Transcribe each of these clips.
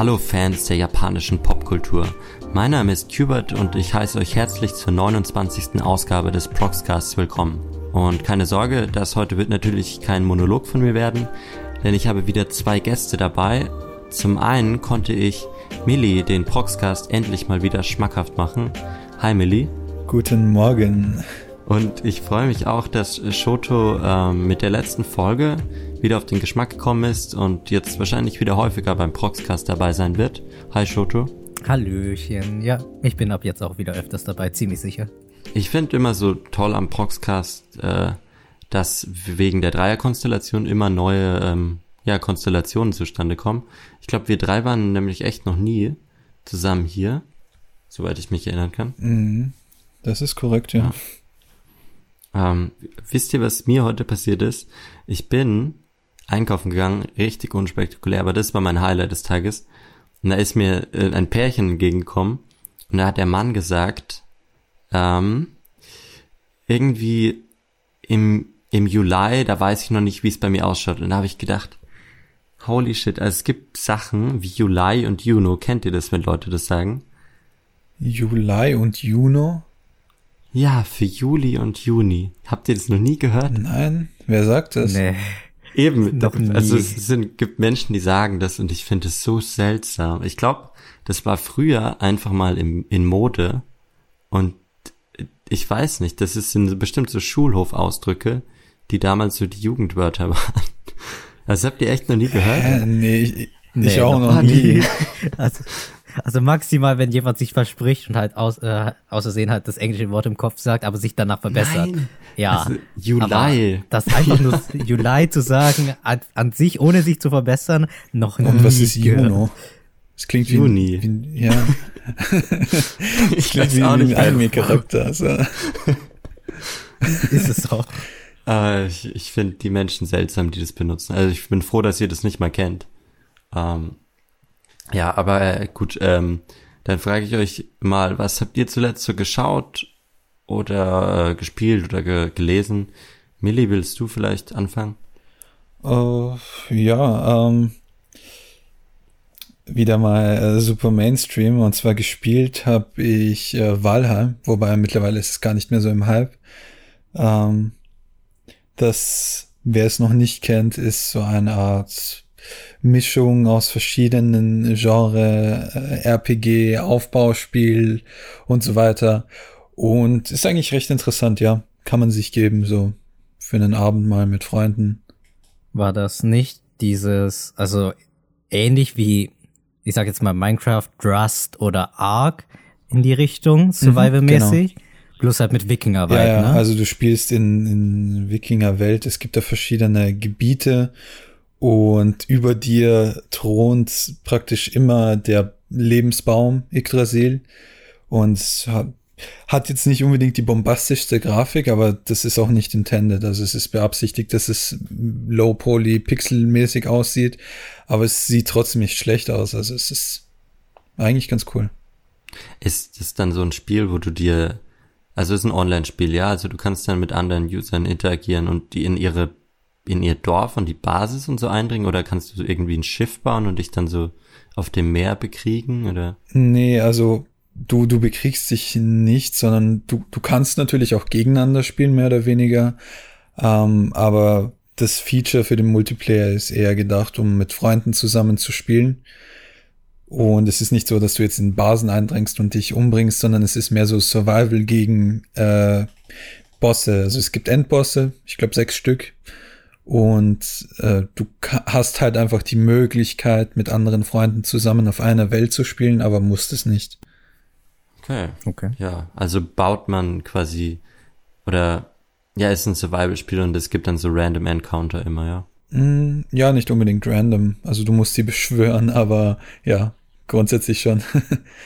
Hallo Fans der japanischen Popkultur. Mein Name ist Hubert und ich heiße euch herzlich zur 29. Ausgabe des Proxcasts willkommen. Und keine Sorge, das heute wird natürlich kein Monolog von mir werden, denn ich habe wieder zwei Gäste dabei. Zum einen konnte ich Millie den Proxcast endlich mal wieder schmackhaft machen. Hi Millie. Guten Morgen. Und ich freue mich auch, dass Shoto ähm, mit der letzten Folge wieder auf den Geschmack gekommen ist und jetzt wahrscheinlich wieder häufiger beim Proxcast dabei sein wird. Hi Shoto. Hallöchen. Ja, ich bin ab jetzt auch wieder öfters dabei, ziemlich sicher. Ich finde immer so toll am Proxcast, äh, dass wegen der Dreierkonstellation immer neue ähm, ja, Konstellationen zustande kommen. Ich glaube, wir drei waren nämlich echt noch nie zusammen hier, soweit ich mich erinnern kann. Mhm. Das ist korrekt, ja. ja. Ähm, wisst ihr, was mir heute passiert ist? Ich bin einkaufen gegangen, richtig unspektakulär, aber das war mein Highlight des Tages. Und da ist mir äh, ein Pärchen entgegengekommen und da hat der Mann gesagt, ähm, irgendwie im, im Juli, da weiß ich noch nicht, wie es bei mir ausschaut. Und da habe ich gedacht, holy shit, also es gibt Sachen wie Juli und Juno. Kennt ihr das, wenn Leute das sagen? Juli und Juno? Ja, für Juli und Juni. Habt ihr das noch nie gehört? Nein, wer sagt das? Nee. Eben, Noch nie. also es sind, gibt Menschen, die sagen das und ich finde es so seltsam. Ich glaube, das war früher einfach mal im, in Mode und ich weiß nicht, das ist sind bestimmt so Schulhofausdrücke, die damals so die Jugendwörter waren. Das habt ihr echt noch nie gehört? Äh, nee, ich, nee, ich auch noch nie. Also, also maximal, wenn jemand sich verspricht und halt aus, äh, außersehen halt das englische Wort im Kopf sagt, aber sich danach verbessert. Nein. Ja. Also, Juli. Das einfach nur Juli zu sagen, an, an, sich, ohne sich zu verbessern, noch nie. Und was ist Juno? Das klingt Juni. wie, wie ja. ich klingt wie, ein Anime-Charakter. Also. ist es auch. Äh, ich ich finde die Menschen seltsam, die das benutzen. Also ich bin froh, dass ihr das nicht mal kennt. Ähm, ja, aber äh, gut, ähm, dann frage ich euch mal, was habt ihr zuletzt so geschaut oder äh, gespielt oder ge gelesen? Millie, willst du vielleicht anfangen? Uh, ja, ähm, wieder mal äh, super Mainstream und zwar gespielt habe ich äh, Valheim, wobei mittlerweile ist es gar nicht mehr so im Hype. Ähm, das, wer es noch nicht kennt, ist so eine Art Mischung aus verschiedenen Genre, äh, RPG, Aufbauspiel und so weiter. Und ist eigentlich recht interessant, ja. Kann man sich geben, so für einen Abend mal mit Freunden. War das nicht dieses, also ähnlich wie, ich sag jetzt mal Minecraft, Rust oder Ark in die Richtung, mhm, Survival-mäßig? Genau. Bloß halt mit Wikingerwelt, ja, ja, ne? Also du spielst in, in Wikingerwelt, es gibt da verschiedene Gebiete und über dir thront praktisch immer der Lebensbaum Yggdrasil und hat, jetzt nicht unbedingt die bombastischste Grafik, aber das ist auch nicht intended. Also es ist beabsichtigt, dass es low poly pixelmäßig aussieht, aber es sieht trotzdem nicht schlecht aus. Also es ist eigentlich ganz cool. Ist das dann so ein Spiel, wo du dir also es ist ein Online-Spiel, ja. Also du kannst dann mit anderen Usern interagieren und die in ihre in ihr Dorf und die Basis und so eindringen oder kannst du irgendwie ein Schiff bauen und dich dann so auf dem Meer bekriegen oder? Nee, also du, du bekriegst dich nicht, sondern du, du kannst natürlich auch gegeneinander spielen, mehr oder weniger. Ähm, aber das Feature für den Multiplayer ist eher gedacht, um mit Freunden zusammen zu spielen. Und es ist nicht so, dass du jetzt in Basen eindringst und dich umbringst, sondern es ist mehr so Survival gegen äh, Bosse. Also es gibt Endbosse, ich glaube sechs Stück. Und äh, du hast halt einfach die Möglichkeit, mit anderen Freunden zusammen auf einer Welt zu spielen, aber musst es nicht. Okay. Okay. Ja, also baut man quasi oder ja, ist ein Survival-Spiel und es gibt dann so random Encounter immer, ja. Mm, ja, nicht unbedingt random. Also du musst sie beschwören, aber ja, grundsätzlich schon.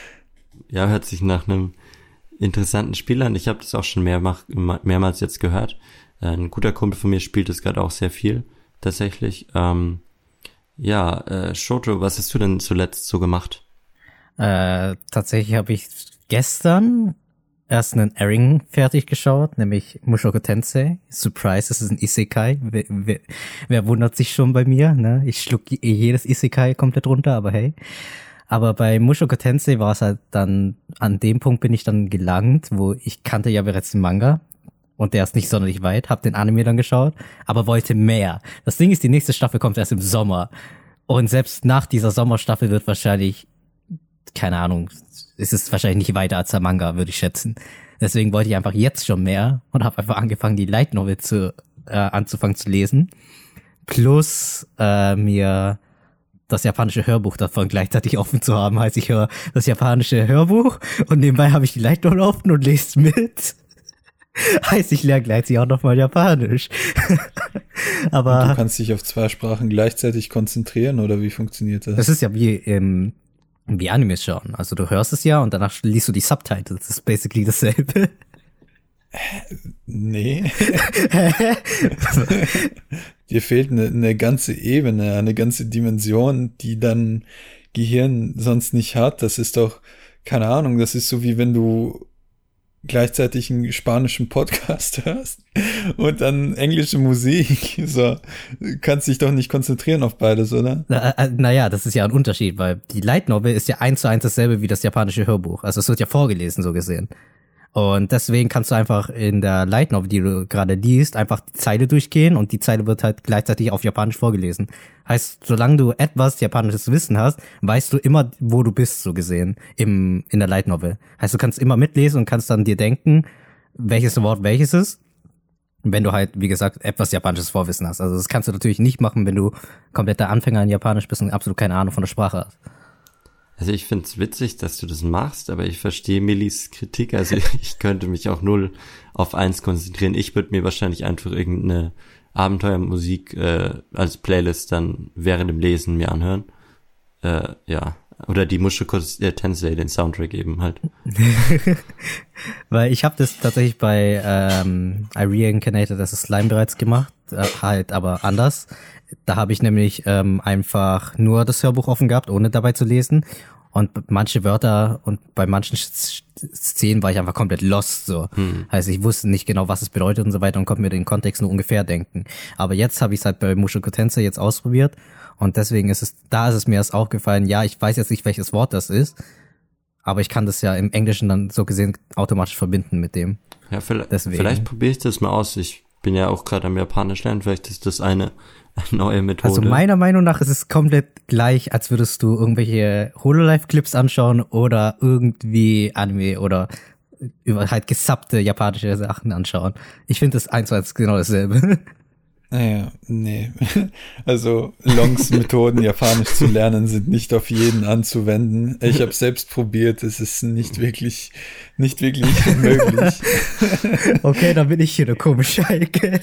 ja, hört sich nach einem interessanten Spiel an. Ich habe das auch schon mehrmals, mehrmals jetzt gehört. Ein guter Kumpel von mir spielt es gerade auch sehr viel, tatsächlich. Ähm, ja, äh, Shoto, was hast du denn zuletzt so gemacht? Äh, tatsächlich habe ich gestern erst einen Airing fertig geschaut, nämlich Mushoku Tensei. Surprise, das ist ein Isekai. Wer, wer, wer wundert sich schon bei mir? Ne? Ich schluck jedes Isekai komplett runter, aber hey. Aber bei Mushoku Tensei war es halt dann, an dem Punkt bin ich dann gelangt, wo ich kannte ja bereits den Manga. Und der ist nicht sonderlich weit, hab den Anime dann geschaut, aber wollte mehr. Das Ding ist, die nächste Staffel kommt erst im Sommer. Und selbst nach dieser Sommerstaffel wird wahrscheinlich, keine Ahnung, ist es wahrscheinlich nicht weiter als der Manga, würde ich schätzen. Deswegen wollte ich einfach jetzt schon mehr und habe einfach angefangen, die Light Novel zu, äh, anzufangen zu lesen. Plus äh, mir das japanische Hörbuch davon gleichzeitig offen zu haben. Heißt, ich höre das japanische Hörbuch und nebenbei habe ich die Light Novel offen und lese mit. heißt, ich lerne gleichzeitig auch nochmal Japanisch. Aber und du kannst dich auf zwei Sprachen gleichzeitig konzentrieren oder wie funktioniert das? Das ist ja wie im wie Animes schauen. Also du hörst es ja und danach liest du die Subtitles. Das ist basically dasselbe. Nee. Dir fehlt eine, eine ganze Ebene, eine ganze Dimension, die dann Gehirn sonst nicht hat. Das ist doch, keine Ahnung, das ist so wie wenn du gleichzeitig einen spanischen Podcast hörst und dann englische Musik. So, kannst dich doch nicht konzentrieren auf beides, oder? Naja, na äh, das ist ja ein Unterschied, weil die Light Novel ist ja eins zu eins dasselbe wie das japanische Hörbuch. Also es wird ja vorgelesen, so gesehen. Und deswegen kannst du einfach in der Light Novel, die du gerade liest, einfach die Zeile durchgehen und die Zeile wird halt gleichzeitig auf Japanisch vorgelesen. Heißt, solange du etwas japanisches Wissen hast, weißt du immer, wo du bist, so gesehen, im, in der Light Novel. Heißt, du kannst immer mitlesen und kannst dann dir denken, welches Wort welches ist. Wenn du halt, wie gesagt, etwas japanisches Vorwissen hast. Also das kannst du natürlich nicht machen, wenn du kompletter Anfänger in Japanisch bist und absolut keine Ahnung von der Sprache hast. Also ich find's witzig, dass du das machst, aber ich verstehe Millis Kritik. Also ich könnte mich auch null auf eins konzentrieren. Ich würde mir wahrscheinlich einfach irgendeine Abenteuermusik äh, als Playlist dann während dem Lesen mir anhören. Äh, ja. Oder die Mushoku Tensei, den Soundtrack eben halt. Weil ich habe das tatsächlich bei ähm, I Reincarnated das Slime bereits gemacht, äh, halt aber anders. Da habe ich nämlich ähm, einfach nur das Hörbuch offen gehabt, ohne dabei zu lesen. Und manche Wörter und bei manchen Szenen war ich einfach komplett lost. So. Hm. Heißt, ich wusste nicht genau, was es bedeutet und so weiter und konnte mir den Kontext nur ungefähr denken. Aber jetzt habe ich es halt bei Mushoku Tensei jetzt ausprobiert und deswegen ist es, da ist es mir erst aufgefallen, ja, ich weiß jetzt nicht, welches Wort das ist, aber ich kann das ja im Englischen dann so gesehen automatisch verbinden mit dem. Ja, vielleicht, vielleicht probiere ich das mal aus. Ich bin ja auch gerade am Japanisch lernen, vielleicht ist das eine neue Methode. Also meiner Meinung nach ist es komplett gleich, als würdest du irgendwelche Hololive-Clips anschauen oder irgendwie Anime oder über halt gesappte japanische Sachen anschauen. Ich finde das eins zu eins genau dasselbe. Naja, nee. Also Longs Methoden, Japanisch zu lernen, sind nicht auf jeden anzuwenden. Ich habe selbst probiert, es ist nicht wirklich, nicht wirklich möglich. Okay, dann bin ich hier der komische Heike.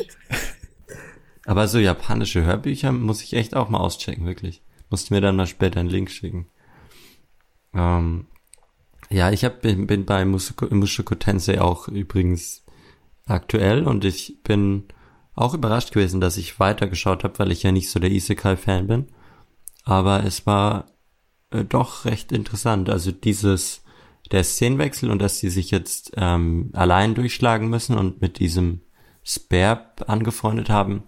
Aber so japanische Hörbücher muss ich echt auch mal auschecken, wirklich. Musst mir dann mal später einen Link schicken. Ähm, ja, ich hab, bin, bin bei Mushoku, Mushoku Tensei auch übrigens aktuell und ich bin auch überrascht gewesen, dass ich weitergeschaut habe, weil ich ja nicht so der Isekai-Fan bin. Aber es war äh, doch recht interessant. Also dieses, der Szenenwechsel und dass sie sich jetzt ähm, allein durchschlagen müssen und mit diesem Spare angefreundet haben,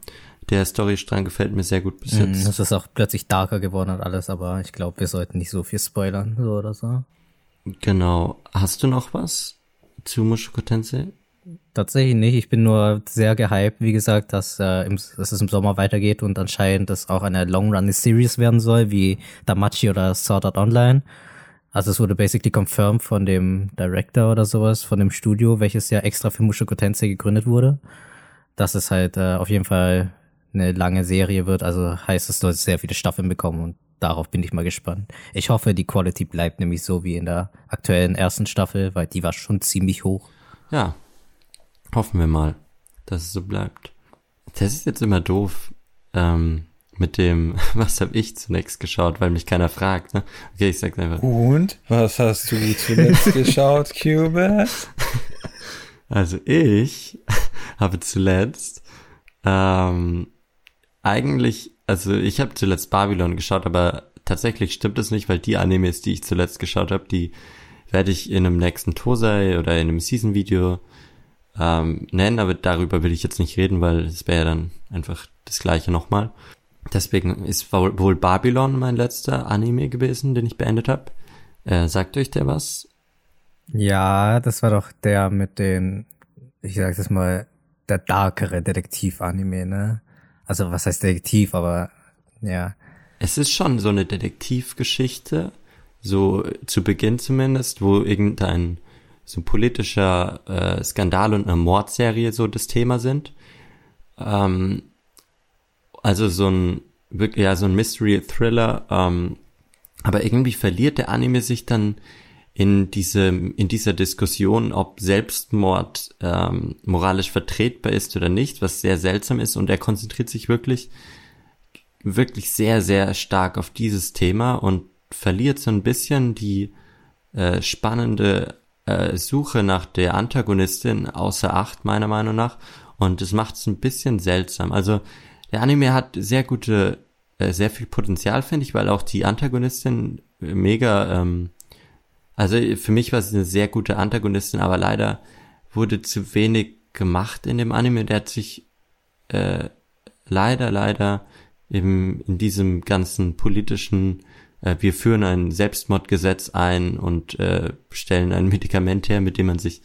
der Storystrang gefällt mir sehr gut bis mhm, jetzt. Das ist auch plötzlich darker geworden und alles, aber ich glaube, wir sollten nicht so viel spoilern, so oder so. Genau. Hast du noch was zu Mushoku Tensei? Tatsächlich nicht. Ich bin nur sehr gehypt, wie gesagt, dass, äh, im, dass es im Sommer weitergeht und anscheinend das auch eine Long-Run-Series werden soll, wie Damachi oder Sword Art Online. Also es wurde basically confirmed von dem Director oder sowas, von dem Studio, welches ja extra für Mushoku Tensei gegründet wurde. Dass es halt äh, auf jeden Fall eine lange Serie wird. Also heißt, es soll sehr viele Staffeln bekommen und darauf bin ich mal gespannt. Ich hoffe, die Quality bleibt nämlich so wie in der aktuellen ersten Staffel, weil die war schon ziemlich hoch. Ja, hoffen wir mal, dass es so bleibt. Das ist jetzt immer doof ähm, mit dem, was habe ich zunächst geschaut, weil mich keiner fragt. Ne? Okay, ich sag's einfach. Und was hast du zuletzt geschaut, Cuba? Also ich habe zuletzt ähm, eigentlich, also ich habe zuletzt Babylon geschaut, aber tatsächlich stimmt es nicht, weil die Animes, die ich zuletzt geschaut habe, die werde ich in einem nächsten Tosei oder in einem Season-Video ähm, nennen, aber darüber will ich jetzt nicht reden, weil es wäre ja dann einfach das gleiche nochmal. Deswegen ist wohl Babylon mein letzter Anime gewesen, den ich beendet habe. Äh, sagt euch der was? Ja, das war doch der mit den, ich sag das mal, der darkere Detektiv-Anime, ne? Also was heißt Detektiv, aber ja. Es ist schon so eine Detektivgeschichte, so zu Beginn zumindest, wo irgendein so politischer äh, Skandal und eine Mordserie so das Thema sind. Ähm, also so ein wirklich ja so ein Mystery Thriller, ähm, aber irgendwie verliert der Anime sich dann in diese in dieser Diskussion, ob Selbstmord ähm, moralisch vertretbar ist oder nicht, was sehr seltsam ist und er konzentriert sich wirklich wirklich sehr sehr stark auf dieses Thema und verliert so ein bisschen die äh, spannende äh, Suche nach der Antagonistin außer Acht meiner Meinung nach und das macht es ein bisschen seltsam. Also der Anime hat sehr gute, äh, sehr viel Potenzial finde ich, weil auch die Antagonistin mega, ähm, also für mich war sie eine sehr gute Antagonistin, aber leider wurde zu wenig gemacht in dem Anime. Der hat sich äh, leider, leider im, in diesem ganzen politischen äh, wir führen ein Selbstmordgesetz ein und äh, stellen ein Medikament her, mit dem man sich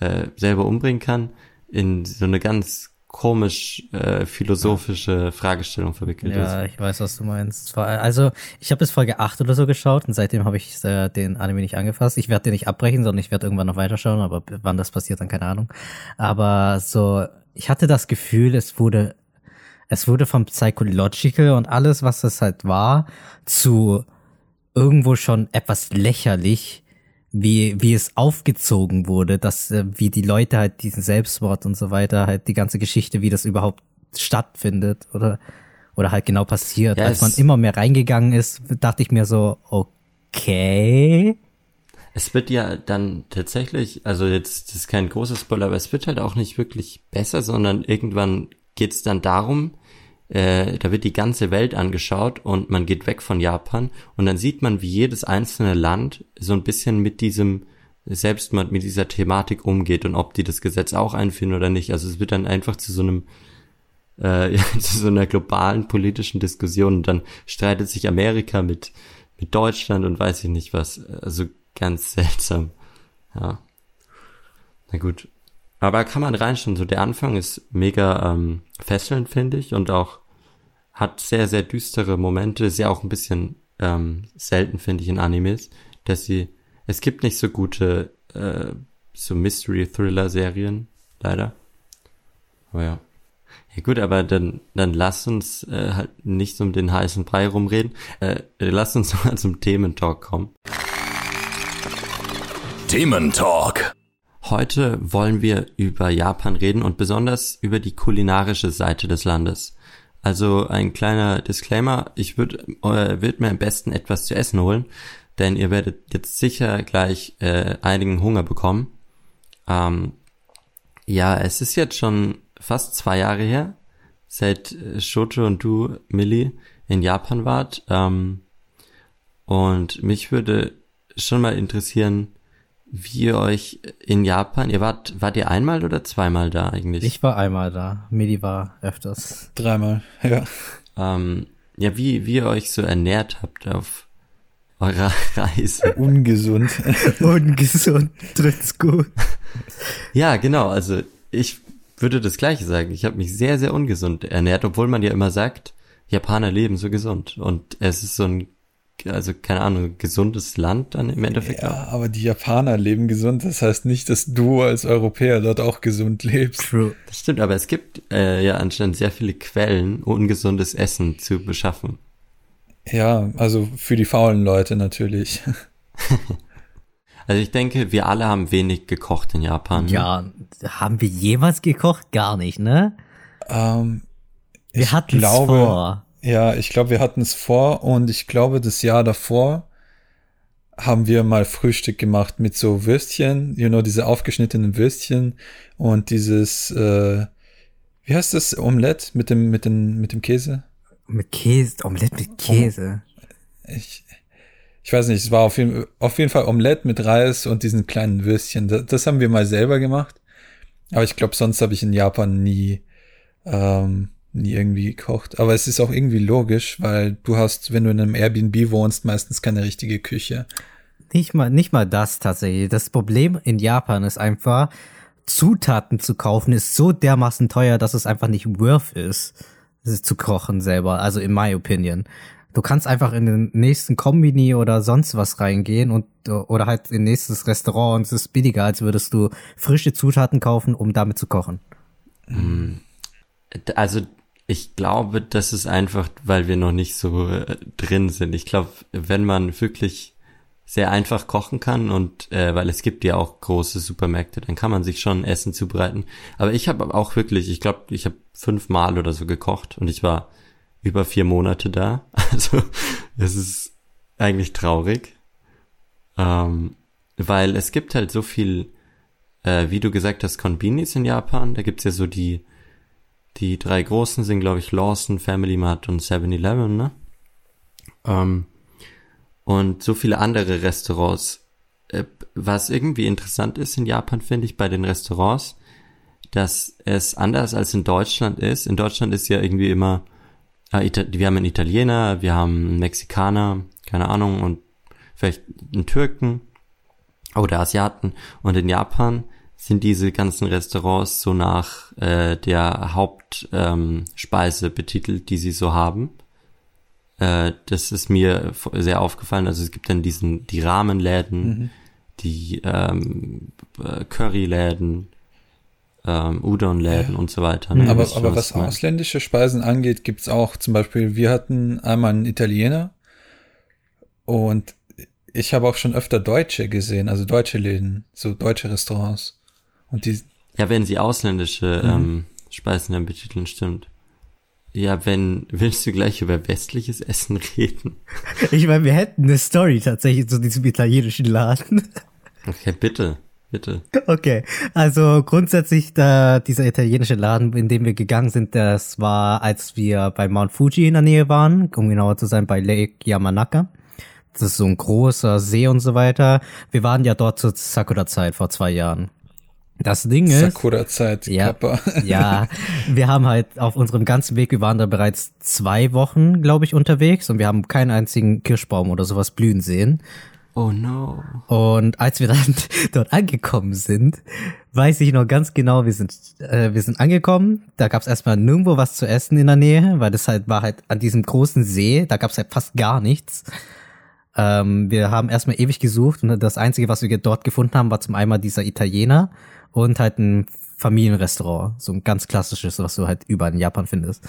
äh, selber umbringen kann, in so eine ganz komisch äh, philosophische Fragestellung verwickelt ja, ist. ich weiß, was du meinst. Also, ich habe bis Folge 8 oder so geschaut und seitdem habe ich äh, den Anime nicht angefasst. Ich werde den nicht abbrechen, sondern ich werde irgendwann noch weiterschauen, aber wann das passiert, dann keine Ahnung. Aber so, ich hatte das Gefühl, es wurde es wurde vom Psychological und alles, was es halt war, zu irgendwo schon etwas lächerlich, wie, wie es aufgezogen wurde, dass, äh, wie die Leute halt diesen Selbstmord und so weiter, halt die ganze Geschichte, wie das überhaupt stattfindet oder, oder halt genau passiert. Ja, Als man immer mehr reingegangen ist, dachte ich mir so, okay. Es wird ja dann tatsächlich, also jetzt das ist kein großer Spoiler, aber es wird halt auch nicht wirklich besser, sondern irgendwann geht es dann darum, äh, da wird die ganze Welt angeschaut und man geht weg von Japan und dann sieht man, wie jedes einzelne Land so ein bisschen mit diesem Selbstmord, mit dieser Thematik umgeht und ob die das Gesetz auch einführen oder nicht. Also es wird dann einfach zu so einem äh, zu so einer globalen politischen Diskussion und dann streitet sich Amerika mit mit Deutschland und weiß ich nicht was. Also ganz seltsam. Ja. Na gut. Aber kann man reinschauen. So der Anfang ist mega ähm, fesselnd, finde ich, und auch hat sehr, sehr düstere Momente. Ist ja auch ein bisschen ähm, selten, finde ich, in Animes, dass sie, es gibt nicht so gute äh, so Mystery-Thriller-Serien, leider. Aber ja. Ja gut, aber dann, dann lass uns äh, halt nicht um den heißen Brei rumreden. Äh, lass uns mal zum Thementalk kommen. Thementalk. Heute wollen wir über Japan reden und besonders über die kulinarische Seite des Landes. Also ein kleiner Disclaimer, ich würde äh, würd mir am besten etwas zu essen holen, denn ihr werdet jetzt sicher gleich äh, einigen Hunger bekommen. Ähm, ja, es ist jetzt schon fast zwei Jahre her, seit äh, Shoto und du, Millie, in Japan wart. Ähm, und mich würde schon mal interessieren, wie ihr euch in Japan, ihr wart, wart ihr einmal oder zweimal da eigentlich? Ich war einmal da, Medi war öfters. Dreimal, ja. Ähm, ja, wie, wie ihr euch so ernährt habt auf eurer Reise. Ungesund. Ungesund, trifft's gut. Ja, genau, also ich würde das gleiche sagen. Ich habe mich sehr, sehr ungesund ernährt, obwohl man ja immer sagt, Japaner leben so gesund. Und es ist so ein also keine Ahnung, gesundes Land dann im Endeffekt ja, auch. aber die Japaner leben gesund. Das heißt nicht, dass du als Europäer dort auch gesund lebst. True. Das stimmt, aber es gibt äh, ja anscheinend sehr viele Quellen, ungesundes Essen zu beschaffen. Ja, also für die faulen Leute natürlich. also ich denke, wir alle haben wenig gekocht in Japan. Ne? Ja, haben wir jemals gekocht? Gar nicht, ne? Ähm, wir hatten es vor. Ja, ich glaube, wir hatten es vor und ich glaube, das Jahr davor haben wir mal Frühstück gemacht mit so Würstchen, you know, diese aufgeschnittenen Würstchen und dieses, äh, wie heißt das, Omelette mit dem, mit dem, mit dem Käse? Mit Käse, Omelette mit Käse. Ich, ich weiß nicht, es war auf jeden, auf jeden Fall Omelette mit Reis und diesen kleinen Würstchen. Das, das haben wir mal selber gemacht. Aber ich glaube, sonst habe ich in Japan nie ähm, nie irgendwie gekocht. Aber es ist auch irgendwie logisch, weil du hast, wenn du in einem Airbnb wohnst, meistens keine richtige Küche. Nicht mal, nicht mal das tatsächlich. Das Problem in Japan ist einfach, Zutaten zu kaufen ist so dermaßen teuer, dass es einfach nicht worth ist, es zu kochen selber. Also in my opinion. Du kannst einfach in den nächsten Kombini oder sonst was reingehen und oder halt in nächstes Restaurant und es ist billiger, als würdest du frische Zutaten kaufen, um damit zu kochen. Also ich glaube, das ist einfach, weil wir noch nicht so äh, drin sind. Ich glaube, wenn man wirklich sehr einfach kochen kann und äh, weil es gibt ja auch große Supermärkte, dann kann man sich schon Essen zubereiten. Aber ich habe auch wirklich, ich glaube, ich habe fünfmal oder so gekocht und ich war über vier Monate da. Also es ist eigentlich traurig, ähm, weil es gibt halt so viel, äh, wie du gesagt hast, Konbinis in Japan. Da gibt's ja so die die drei großen sind, glaube ich, Lawson, Family Mart und 7-Eleven, ne? Ähm, und so viele andere Restaurants. Äh, was irgendwie interessant ist in Japan, finde ich, bei den Restaurants, dass es anders als in Deutschland ist. In Deutschland ist ja irgendwie immer, äh, wir haben einen Italiener, wir haben einen Mexikaner, keine Ahnung, und vielleicht einen Türken oder Asiaten. Und in Japan sind diese ganzen Restaurants so nach äh, der Hauptspeise ähm, betitelt, die sie so haben. Äh, das ist mir sehr aufgefallen. Also es gibt dann diesen die Rahmenläden, mhm. die ähm, äh, Curryläden, ähm, Udon-Läden ja. und so weiter. Ne? Aber, aber was, was ausländische Speisen angeht, gibt's auch zum Beispiel, wir hatten einmal einen Italiener und ich habe auch schon öfter Deutsche gesehen, also deutsche Läden, so deutsche Restaurants. Und die. Ja, wenn sie ausländische mhm. ähm, Speisen dann betiteln, stimmt. Ja, wenn, willst du gleich über westliches Essen reden? Ich meine, wir hätten eine Story tatsächlich zu diesem italienischen Laden. Okay, bitte, bitte. Okay, also grundsätzlich da, dieser italienische Laden, in dem wir gegangen sind, das war, als wir bei Mount Fuji in der Nähe waren, um genauer zu sein, bei Lake Yamanaka. Das ist so ein großer See und so weiter. Wir waren ja dort zur Sakura-Zeit vor zwei Jahren. Das Ding ist. Sakura-Zeit, ja, ja, wir haben halt auf unserem ganzen Weg, wir waren da bereits zwei Wochen, glaube ich, unterwegs und wir haben keinen einzigen Kirschbaum oder sowas blühen sehen. Oh no. Und als wir dann dort angekommen sind, weiß ich noch ganz genau, wir sind, äh, wir sind angekommen, da gab es erstmal nirgendwo was zu essen in der Nähe, weil das halt war halt an diesem großen See, da gab es halt fast gar nichts. Ähm, wir haben erstmal ewig gesucht und das Einzige, was wir dort gefunden haben, war zum einen dieser Italiener und halt ein Familienrestaurant, so ein ganz klassisches, was du halt überall in Japan findest.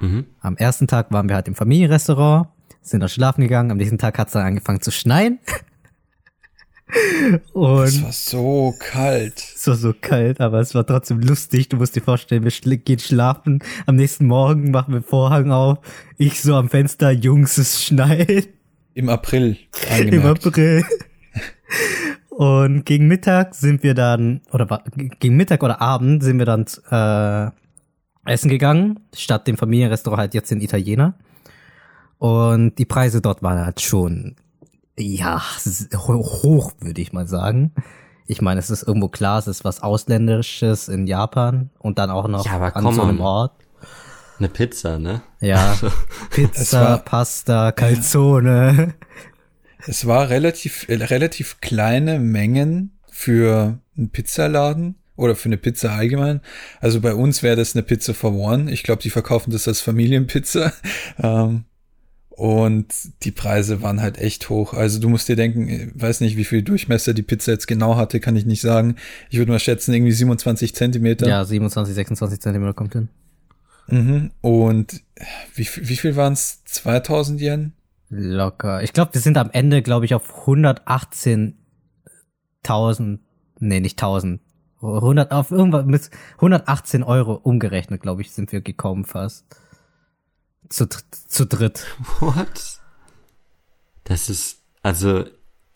Mhm. Am ersten Tag waren wir halt im Familienrestaurant, sind dann schlafen gegangen, am nächsten Tag hat es dann angefangen zu schneien. Und es war so kalt. Es war so kalt, aber es war trotzdem lustig. Du musst dir vorstellen, wir schl gehen schlafen. Am nächsten Morgen machen wir Vorhang auf. Ich so am Fenster, Jungs, es schneit. Im April. Im April. Und gegen Mittag sind wir dann, oder gegen Mittag oder Abend sind wir dann äh, essen gegangen, statt dem Familienrestaurant halt jetzt den Italiener. Und die Preise dort waren halt schon, ja, hoch, würde ich mal sagen. Ich meine, es ist irgendwo klar, es ist was Ausländisches in Japan und dann auch noch ja, an so einem Ort. Eine Pizza, ne? Ja, Pizza, Pasta, Calzone. Es war relativ, äh, relativ kleine Mengen für einen Pizzaladen oder für eine Pizza allgemein. Also bei uns wäre das eine Pizza for One. Ich glaube, die verkaufen das als Familienpizza. Ähm, und die Preise waren halt echt hoch. Also du musst dir denken, ich weiß nicht, wie viel Durchmesser die Pizza jetzt genau hatte, kann ich nicht sagen. Ich würde mal schätzen, irgendwie 27 Zentimeter. Ja, 27, 26 Zentimeter kommt hin. Mhm. Und wie, wie viel waren es? 2000 Yen? Locker. Ich glaube, wir sind am Ende, glaube ich, auf 118.000, nee, nicht 1000. 100, auf irgendwas mit 118 Euro umgerechnet, glaube ich, sind wir gekommen fast. Zu, zu dritt. What? Das ist, also,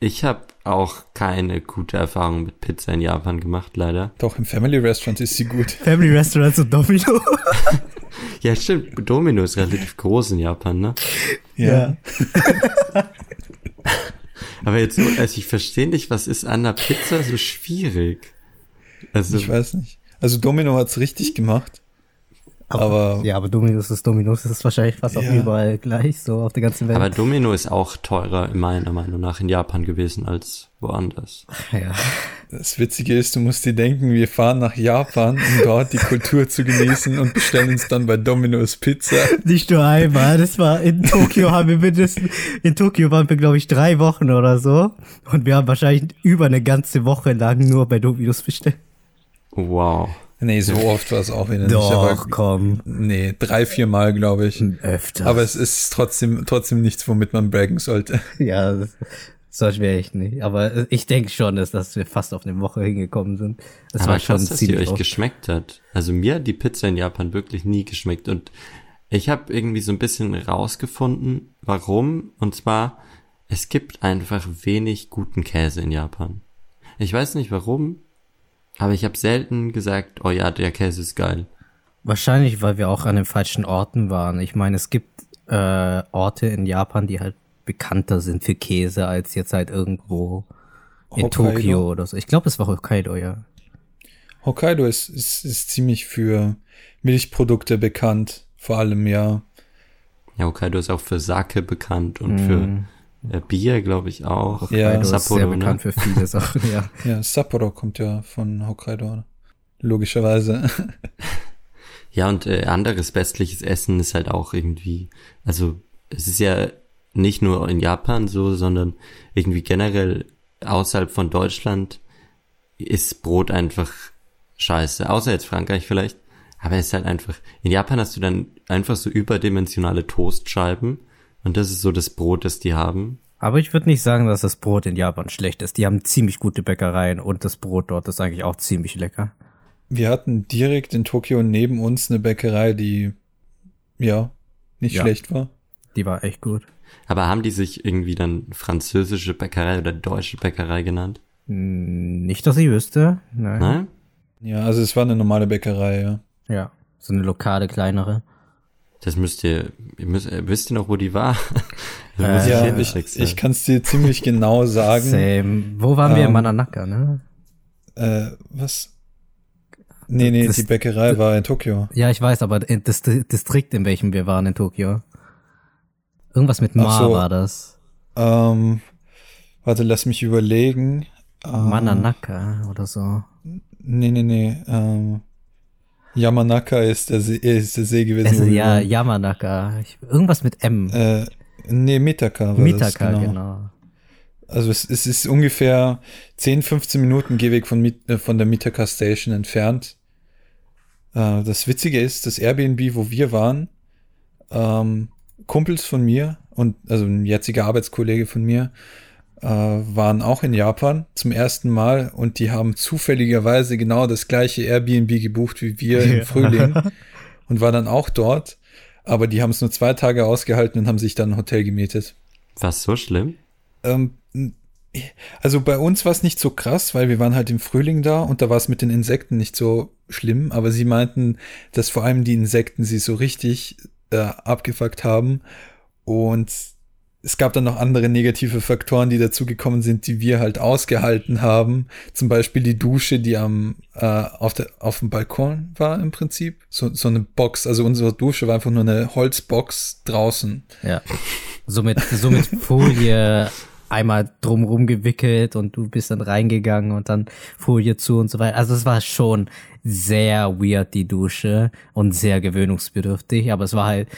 ich habe auch keine gute Erfahrung mit Pizza in Japan gemacht, leider. Doch, im Family Restaurant ist sie gut. Family Restaurant und Domino. ja, stimmt. Domino ist relativ groß in Japan, ne? Ja. Aber jetzt, also ich verstehe nicht, was ist an der Pizza so schwierig? Also, ich weiß nicht. Also Domino hat's richtig gemacht. Aber, aber, ja, aber Dominus ist Dominus, das ist wahrscheinlich fast ja. auch überall gleich, so auf der ganzen Welt. Aber Domino ist auch teurer, meiner Meinung nach, in Japan gewesen als woanders. Ja. Das Witzige ist, du musst dir denken, wir fahren nach Japan, um dort die Kultur zu genießen und bestellen uns dann bei Domino's Pizza. Nicht nur einmal, das war in Tokio haben wir mindestens, in Tokio waren wir glaube ich drei Wochen oder so und wir haben wahrscheinlich über eine ganze Woche lang nur bei Domino's bestellt. Wow. Nee, so oft war es auch wieder Doch, nicht. Aber, komm. Nee, drei, vier Mal, glaube ich. Öfter. Aber es ist trotzdem, trotzdem nichts, womit man braggen sollte. Ja, sollte wir echt nicht. Aber ich denke schon, dass, dass wir fast auf eine Woche hingekommen sind. Das Aber war schon krass, dass die euch geschmeckt hat. Also mir hat die Pizza in Japan wirklich nie geschmeckt. Und ich habe irgendwie so ein bisschen rausgefunden, warum. Und zwar, es gibt einfach wenig guten Käse in Japan. Ich weiß nicht warum, aber ich habe selten gesagt, oh ja, der Käse ist geil. Wahrscheinlich, weil wir auch an den falschen Orten waren. Ich meine, es gibt äh, Orte in Japan, die halt bekannter sind für Käse als jetzt halt irgendwo in Hokkaido. Tokio oder so. Ich glaube, es war Hokkaido, ja. Hokkaido ist, ist, ist ziemlich für Milchprodukte bekannt, vor allem ja. Ja, Hokkaido ist auch für Sake bekannt und mm. für äh, Bier, glaube ich, auch. Hokkaido ja, ist Sapporo, sehr ne? bekannt für viele Sachen, ja. Ja, Sapporo kommt ja von Hokkaido, logischerweise. ja, und äh, anderes westliches Essen ist halt auch irgendwie, also es ist ja nicht nur in Japan so, sondern irgendwie generell außerhalb von Deutschland ist Brot einfach scheiße. Außer jetzt Frankreich vielleicht. Aber es ist halt einfach, in Japan hast du dann einfach so überdimensionale Toastscheiben und das ist so das Brot, das die haben. Aber ich würde nicht sagen, dass das Brot in Japan schlecht ist. Die haben ziemlich gute Bäckereien und das Brot dort ist eigentlich auch ziemlich lecker. Wir hatten direkt in Tokio neben uns eine Bäckerei, die ja nicht ja, schlecht war. Die war echt gut. Aber haben die sich irgendwie dann französische Bäckerei oder deutsche Bäckerei genannt? Hm, nicht, dass ich wüsste. Nein. Nein? Ja, also es war eine normale Bäckerei, ja. Ja, so eine lokale, kleinere. Das müsst ihr, ihr müsst, wisst ihr noch, wo die war? Äh, ja, ich, ich kann es dir ziemlich genau sagen. Same. Wo waren ähm, wir? In ähm, Mananaka, ne? Äh, was? Nee, nee, das, die Bäckerei war in Tokio. Ja, ich weiß, aber das Distrikt, in welchem wir waren in Tokio. Irgendwas mit Ma so, war das. Ähm, warte, lass mich überlegen. Ähm, Mananaka oder so. Nee, nee, nee. Ähm, Yamanaka ist der See, ist der See gewesen. Also, ja, Yamanaka. Ich, irgendwas mit M. Äh, nee, Mitaka. War Mitaka, das, genau. genau. Also es, es, ist ungefähr 10, 15 Minuten Gehweg von, äh, von der Mitaka Station entfernt. Äh, das Witzige ist, das Airbnb, wo wir waren, ähm, Kumpels von mir und also ein jetziger Arbeitskollege von mir, äh, waren auch in Japan zum ersten Mal und die haben zufälligerweise genau das gleiche Airbnb gebucht wie wir im Frühling und war dann auch dort. Aber die haben es nur zwei Tage ausgehalten und haben sich dann ein Hotel gemietet. Was so schlimm? Ähm, also bei uns war es nicht so krass, weil wir waren halt im Frühling da und da war es mit den Insekten nicht so schlimm. Aber sie meinten, dass vor allem die Insekten sie so richtig äh, abgefuckt haben und es gab dann noch andere negative Faktoren, die dazugekommen sind, die wir halt ausgehalten haben. Zum Beispiel die Dusche, die am äh, auf, der, auf dem Balkon war im Prinzip. So, so eine Box. Also unsere Dusche war einfach nur eine Holzbox draußen. Ja. So mit, so mit Folie einmal drumrum gewickelt und du bist dann reingegangen und dann Folie zu und so weiter. Also es war schon sehr weird, die Dusche und sehr gewöhnungsbedürftig, aber es war halt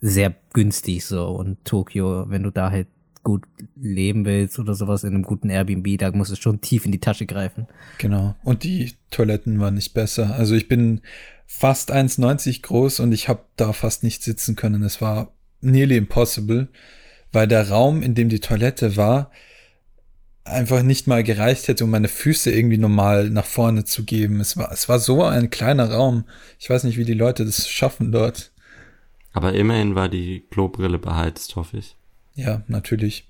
sehr günstig so. Und Tokio, wenn du da halt gut leben willst oder sowas in einem guten Airbnb, da musst du schon tief in die Tasche greifen. Genau. Und die Toiletten waren nicht besser. Also ich bin fast 1,90 groß und ich habe da fast nicht sitzen können. Es war nearly impossible, weil der Raum, in dem die Toilette war, einfach nicht mal gereicht hätte, um meine Füße irgendwie normal nach vorne zu geben. Es war, es war so ein kleiner Raum. Ich weiß nicht, wie die Leute das schaffen dort. Aber immerhin war die Klobrille beheizt, hoffe ich. Ja, natürlich.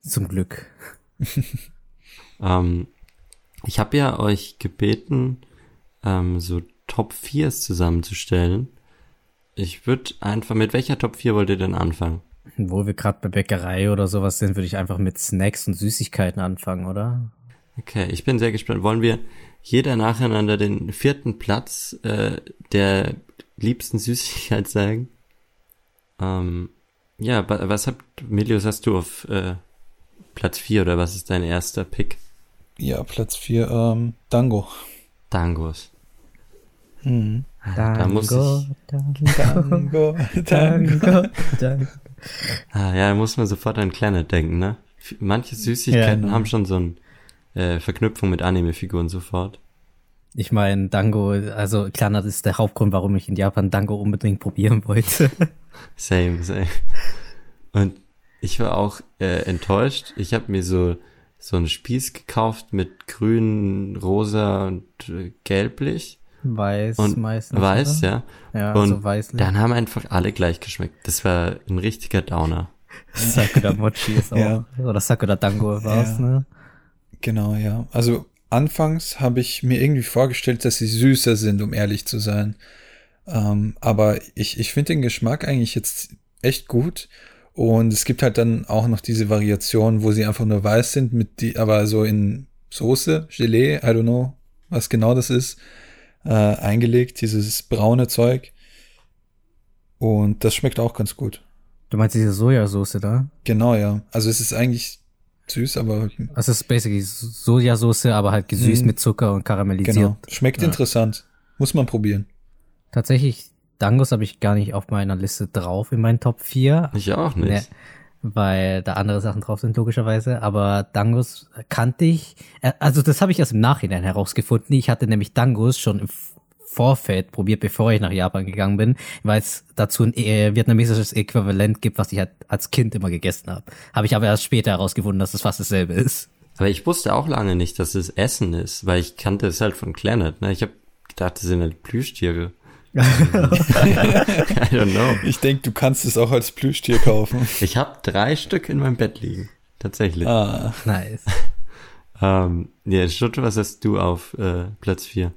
Zum Glück. ähm, ich habe ja euch gebeten, ähm, so Top 4s zusammenzustellen. Ich würde einfach, mit welcher Top 4 wollt ihr denn anfangen? Wo wir gerade bei Bäckerei oder sowas sind, würde ich einfach mit Snacks und Süßigkeiten anfangen, oder? Okay, ich bin sehr gespannt. Wollen wir jeder nacheinander den vierten Platz, äh, der liebsten Süßigkeit sagen. Ähm, ja, was habt, Milius, hast du auf äh, Platz 4 oder was ist dein erster Pick? Ja, Platz 4, ähm, Dango. Dangos. Mhm. Dango, Da muss ich- Dango, Dango, Dango. Ah, ja, da muss man sofort an Planet denken, ne? Manche Süßigkeiten Ja. haben schon so eine äh, Verknüpfung mit Anime-Figuren sofort. Ich meine, Dango, also klar, das ist der Hauptgrund, warum ich in Japan Dango unbedingt probieren wollte. Same, same. Und ich war auch äh, enttäuscht. Ich habe mir so so einen Spieß gekauft mit grün, rosa und äh, gelblich Weiß und meistens. weiß, oder? ja. Ja, und so weißlich. dann haben einfach alle gleich geschmeckt. Das war ein richtiger Downer. Sakura Mochi ist auch. Ja. Oder Sakura Dango war's, Ja. ne? Genau, ja. Also anfangs habe ich mir irgendwie vorgestellt, dass sie süßer sind, um ehrlich zu sein. Ähm, aber ich, ich finde den Geschmack eigentlich jetzt echt gut. Und es gibt halt dann auch noch diese Variation, wo sie einfach nur weiß sind, mit die, aber so in Soße, Gelee, I don't know, was genau das ist, äh, eingelegt, dieses braune Zeug. Und das schmeckt auch ganz gut. Du meinst diese Sojasauce da? Genau, ja. Also es ist eigentlich süß, aber Also es ist basically Sojasauce, aber halt gesüßt Mhm. mit Zucker und karamellisiert. genau. Schmeckt Ja. interessant. Muss man probieren. Tatsächlich, Dangos habe ich gar nicht auf meiner Liste drauf in meinen Top 4. Ich auch nicht. Ne, weil da andere Sachen drauf sind, logischerweise. Aber Dangos kannte ich. äh, Also das habe ich erst im Nachhinein herausgefunden. Ich hatte nämlich Dangos schon im Vorfeld probiert, bevor ich nach Japan gegangen bin, weil es dazu ein äh, vietnamesisches Äquivalent gibt, was ich halt als Kind immer gegessen habe. Habe ich aber erst später herausgefunden, dass es fast dasselbe ist. Aber ich wusste auch lange nicht, dass es Essen ist, weil ich kannte es halt von Planet. Ne? Ich habe gedacht, das sind halt Plüschtiere. I don't know. Ich denke, du kannst es auch als Plüschtier kaufen. Ich habe drei Stück in meinem Bett liegen. Tatsächlich. ah, Nice. Ähm, ja, Schutte, was hast du auf äh, Platz 4?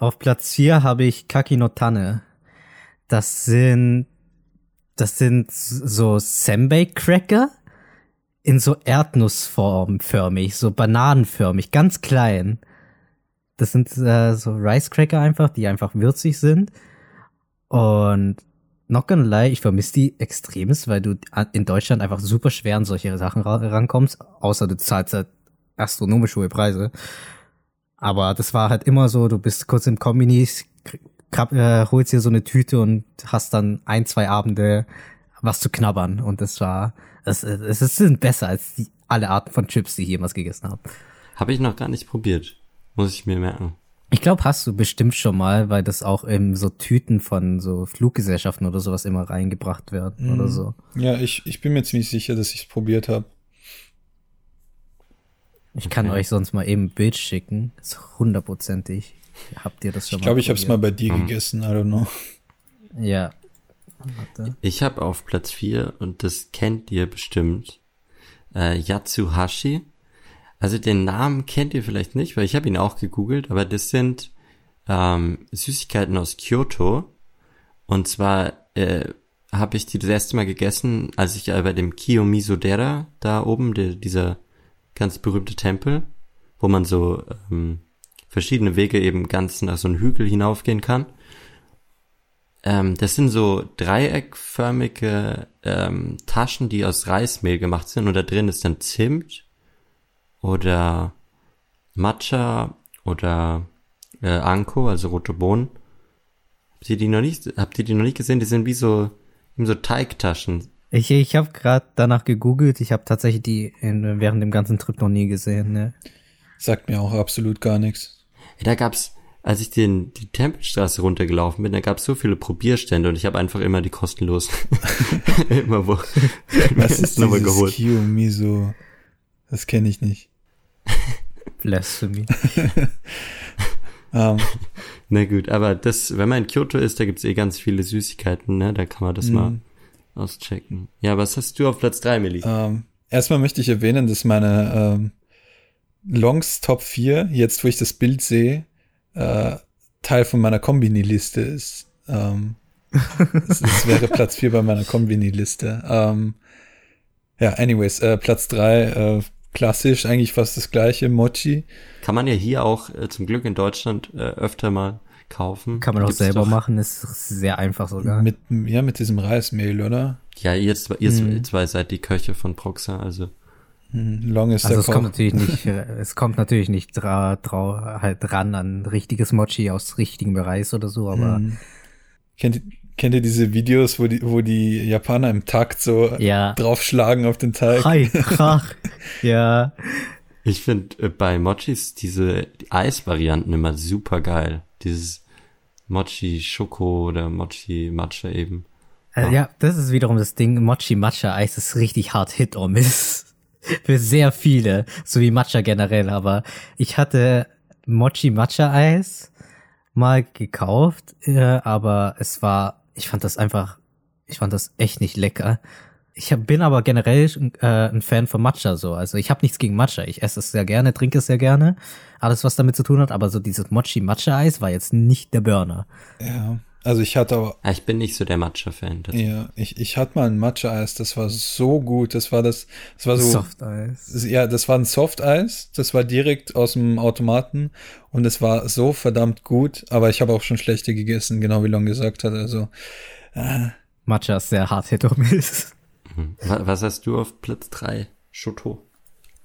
Auf Platz 4 habe ich Kaki no Tanne. Das sind, das sind so Senbei Cracker in so Erdnussform förmig, so bananenförmig, ganz klein. Das sind äh, so Rice Cracker einfach, die einfach würzig sind. Und not gonna lie, ich vermisse die extremes, weil du in Deutschland einfach super schwer an solche Sachen ra rankommst, außer du zahlst halt astronomisch hohe Preise. Aber das war halt immer so, du bist kurz im Kombini, krab, äh, holst dir so eine Tüte und hast dann ein, zwei Abende was zu knabbern. Und das war, es, es, es sind besser als die, alle Arten von Chips, die ich jemals gegessen habe. Habe ich noch gar nicht probiert. Muss ich mir merken. Ich glaube, hast du bestimmt schon mal, weil das auch in so Tüten von so Fluggesellschaften oder sowas immer reingebracht werden oder so. ja, ich, ich bin mir ziemlich sicher, dass ich es probiert habe. Ich kann Okay. euch sonst mal eben ein Bild schicken. Ist hundertprozentig. Habt ihr das schon Ich glaube, mal ich habe es mal bei dir Hm. gegessen, I don't know. Ja. Warte. Ich habe auf Platz 4, und das kennt ihr bestimmt, äh, Yatsuhashi. Also den Namen kennt ihr vielleicht nicht, weil ich habe ihn auch gegoogelt, aber das sind ähm, Süßigkeiten aus Kyoto. Und zwar äh, habe ich die das erste Mal gegessen, als ich äh, bei dem Kiyomizu-dera da oben, der, dieser ganz berühmte Tempel, wo man so ähm, verschiedene Wege eben ganz nach so einen Hügel hinaufgehen kann. Ähm, das sind so dreieckförmige ähm, Taschen, die aus Reismehl gemacht sind und da drin ist dann Zimt oder Matcha oder äh, Anko, also rote Bohnen. Habt ihr die noch nicht, habt ihr die noch nicht gesehen? Die sind wie so, wie so Teigtaschen. Ich, ich habe gerade danach gegoogelt. Ich habe tatsächlich die in, während dem ganzen Trip noch nie gesehen. Ne? Sagt mir auch absolut gar nichts. Da gab's, als ich den, die Tempelstraße runtergelaufen bin, da gab's so viele Probierstände und ich habe einfach immer die kostenlos immer wo Was ist nochmal dieses geholt. Kiyomiso? Das kenne ich nicht. Blasphemy. Ähm, Na gut, aber das, wenn man in Kyoto ist, da gibt's eh ganz viele Süßigkeiten, ne? Da kann man das mal Mhm. auschecken. Ja, was hast du auf Platz drei, Milli? ähm, erstmal möchte ich erwähnen, dass meine ähm, Longs Top 4, jetzt wo ich das Bild sehe, äh, Teil von meiner Kombini-Liste ist. Es, es wäre Platz 4 bei meiner Kombini-Liste. Ja, anyways, äh, Platz 3, äh, klassisch, eigentlich fast das gleiche, Mochi. Kann man ja hier auch äh, zum Glück in Deutschland äh, öfter mal kaufen. Kann man auch Gibt's selber machen, ist sehr einfach sogar. Mit, ja, mit diesem Reismehl, oder? Ja, ihr, zwei, ihr Mhm. zwei seid die Köche von Proxa, also. Hm, Long ist Also der es kommt natürlich nicht, äh, es kommt natürlich nicht dra, dra, halt dran an richtiges Mochi aus richtigem Reis oder so, aber Hm. Kennt, ihr- kennt ihr diese Videos, wo die, wo die Japaner im Takt so ja. draufschlagen auf den Teig? Hi, krach. ja. Ich finde äh, bei Mochis diese die Eisvarianten immer super geil. Dieses Mochi Schoko oder Mochi Matcha eben. Äh, ja, das ist wiederum das Ding. Mochi Matcha Eis ist richtig hart Hit or Miss. Für sehr viele, so wie Matcha generell, aber ich hatte Mochi Matcha Eis mal gekauft, äh, aber es war, ich fand das einfach, ich fand das echt nicht lecker. Ich hab, bin aber generell äh, ein Fan von Matcha so. Also ich habe nichts gegen Matcha. Ich esse es sehr gerne, trinke es sehr gerne. Alles, was damit zu tun hat. Aber so dieses Mochi Matcha Eis war jetzt nicht der Burner. Ja. Also ich hatte aber, ich bin nicht so der Matcha-Fan. Das- ja, ich, ich hatte mal ein Matcha-Eis, das war so gut. Das war das, das war so, Soft Eis. ja, das war ein Soft-Eis. Das war direkt aus dem Automaten und es war so verdammt gut. Aber ich habe auch schon schlechte gegessen, genau wie Long gesagt hat. Also, Matcha ist sehr hart or Miss. Mhm. Wa- Was hast du auf Platz drei? Shoto.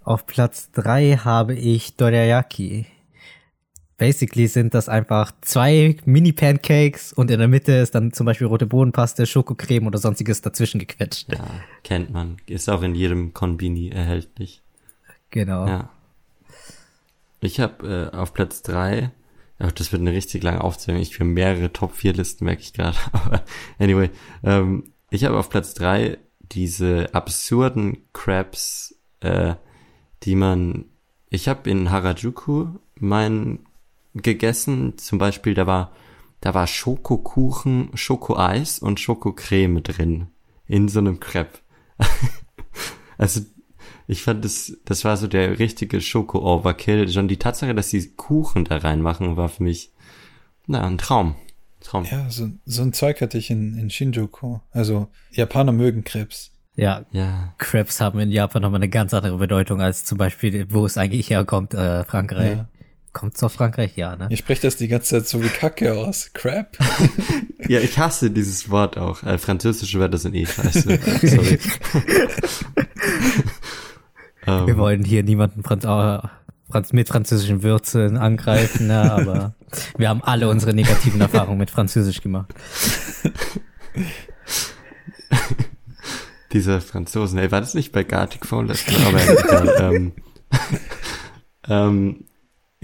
Auf Platz drei habe ich Dorayaki. Basically sind das einfach zwei Mini-Pancakes und in der Mitte ist dann zum Beispiel rote Bohnenpaste, Schokocreme oder sonstiges dazwischen gequetscht. Ja, kennt man. Ist auch in jedem Konbini erhältlich. Genau. Ja. Ich habe äh, auf Platz drei, ach, das wird eine richtig lange Aufzählung. Ich für mehrere Top 4 Listen merke ich gerade. Aber anyway, ähm, ich habe auf Platz drei diese absurden Crabs, äh, die man. Ich habe in Harajuku mein gegessen. Zum Beispiel, da war da war Schokokuchen, Schokoeis und Schokocreme drin in so einem Crepe. also ich fand das, das war so der richtige Schoko-Overkill. Schon die Tatsache, dass sie Kuchen da reinmachen, war für mich, na, ein Traum. Traum. ja, so, so ein Zeug hatte ich in, in Shinjuku. Also, Japaner mögen Krebs. Ja, Ja. Crepes haben in Japan nochmal eine ganz andere Bedeutung als zum Beispiel, wo es eigentlich herkommt, äh, Frankreich. Ja. Kommt's aus Frankreich? Ja, ne? Ihr sprecht das die ganze Zeit so wie Kacke aus. Crap? Ja, ich hasse dieses Wort auch. Äh, französische Wörter sind eh scheiße. Sorry. Wir ähm, wollen hier niemanden Franz äh, Franz mit französischen Würzeln angreifen, ne? aber wir haben alle unsere negativen Erfahrungen mit Französisch gemacht. diese Franzosen, ey, war das nicht bei Gartic Phone letztes Mal? Aber egal, ähm, ähm,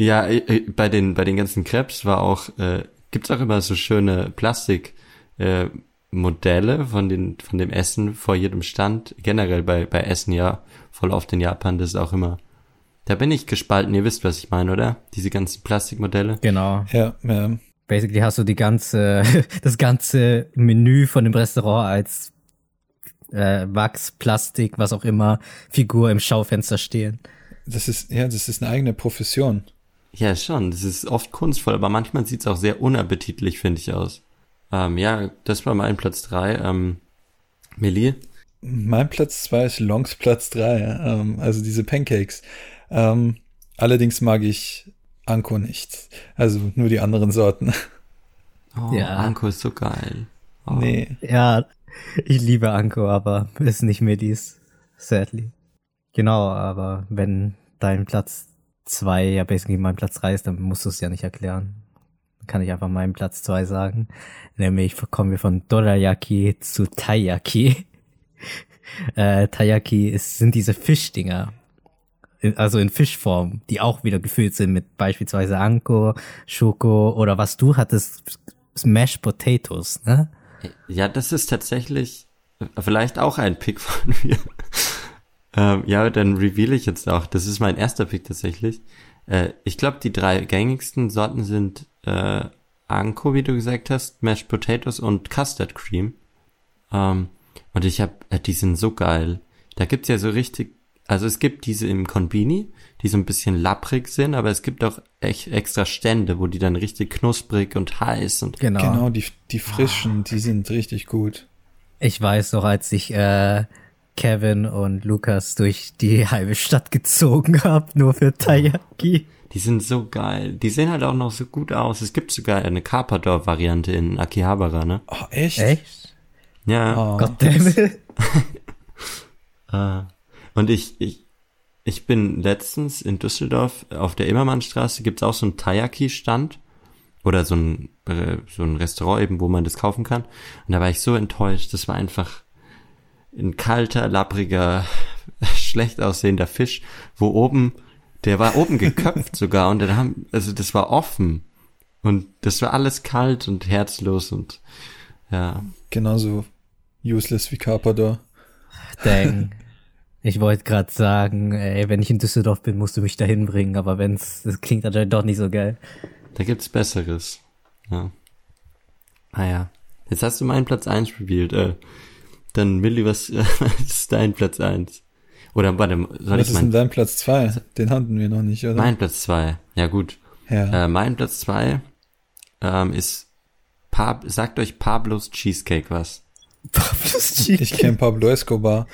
ja, äh, bei den, bei den ganzen Crepes war auch, äh, gibt's auch immer so schöne Plastik, äh, Modelle von den, von dem Essen vor jedem Stand. Generell bei, bei Essen ja, voll oft in Japan, das ist auch immer, da bin ich gespalten, ihr wisst, was ich meine, oder? Diese ganzen Plastikmodelle. Genau. Ja, ja. Basically hast du die ganze, das ganze Menü von dem Restaurant als äh, Wachs, Plastik, was auch immer, Figur im Schaufenster stehen. Das ist, ja, das ist eine eigene Profession. Ja, schon. Das ist oft kunstvoll, aber manchmal sieht's auch sehr unappetitlich, finde ich, aus. Ähm, ja, das war mein Platz drei. Ähm, Millie? Mein Platz zwei ist Longs Platz drei, ähm, also diese Pancakes. Ähm, allerdings mag ich Anko nicht. Also nur die anderen Sorten. Oh, Ja. Anko ist so geil. Oh. Nee. Ja, ich liebe Anko, aber ist nicht mehr dies, sadly. Genau, aber wenn dein Platz zwei ja basically mein Platz drei ist, dann musst du es ja nicht erklären. Kann ich einfach meinen Platz zwei sagen. Nämlich kommen wir von Dorayaki zu Taiyaki. äh, Taiyaki ist, sind diese Fischdinger. In- Also in Fischform, die auch wieder gefüllt sind mit beispielsweise Anko, Schoko oder was du hattest, Smashed Potatoes, ne? Ja, das ist tatsächlich äh, vielleicht auch ein Pick von mir. Ähm, ja, dann reveal ich jetzt auch. Das ist mein erster Pick tatsächlich. Äh, ich glaube, die drei gängigsten Sorten sind äh, Anko, wie du gesagt hast, Mashed Potatoes und Custard Cream. Ähm, und ich habe, äh, die sind so geil. Da gibt's ja so richtig, also es gibt diese im Konbini, die so ein bisschen lapprig sind, aber es gibt auch echt extra Stände, wo die dann richtig knusprig und heiß und Genau. Genau, die, die frischen, die sind richtig gut. Ich weiß noch, als ich äh, Kevin und Lukas durch die halbe Stadt gezogen habe, nur für Taiyaki. Die sind so geil. Die sehen halt auch noch so gut aus. Es gibt sogar eine Carpador-Variante in Akihabara, ne? Oh, echt? Echt? Ja. Oh. Goddammit. Äh, und ich, ich, ich bin letztens in Düsseldorf auf der Immermannstraße gibt's auch so einen Taiyaki-Stand oder so ein, äh, so ein Restaurant eben, wo man das kaufen kann. Und da war ich so enttäuscht. Das war einfach ein kalter, labbriger, schlecht aussehender Fisch, wo oben, der war oben geköpft sogar und dann haben, also das war offen. Und das war alles kalt und herzlos und ja. Genauso useless wie Carpador. Dang. Ich wollte gerade sagen, ey, wenn ich in Düsseldorf bin, musst du mich dahin bringen, aber wenn's, das klingt anscheinend doch nicht so geil. Da gibt's Besseres. Ja. Ah ja. Jetzt hast du meinen Platz 1 spielt. Äh, dann Milli, was was ist dein Platz 1? Oder warte, soll Was ich ist denn mein, dein Platz zwei? Den hatten wir noch nicht, oder? mein Platz 2? Ja gut. Ja. Äh, mein Platz 2 ähm, ist Pab sagt euch Pablos Cheesecake was? Pablo's Ich kenne Pablo Escobar.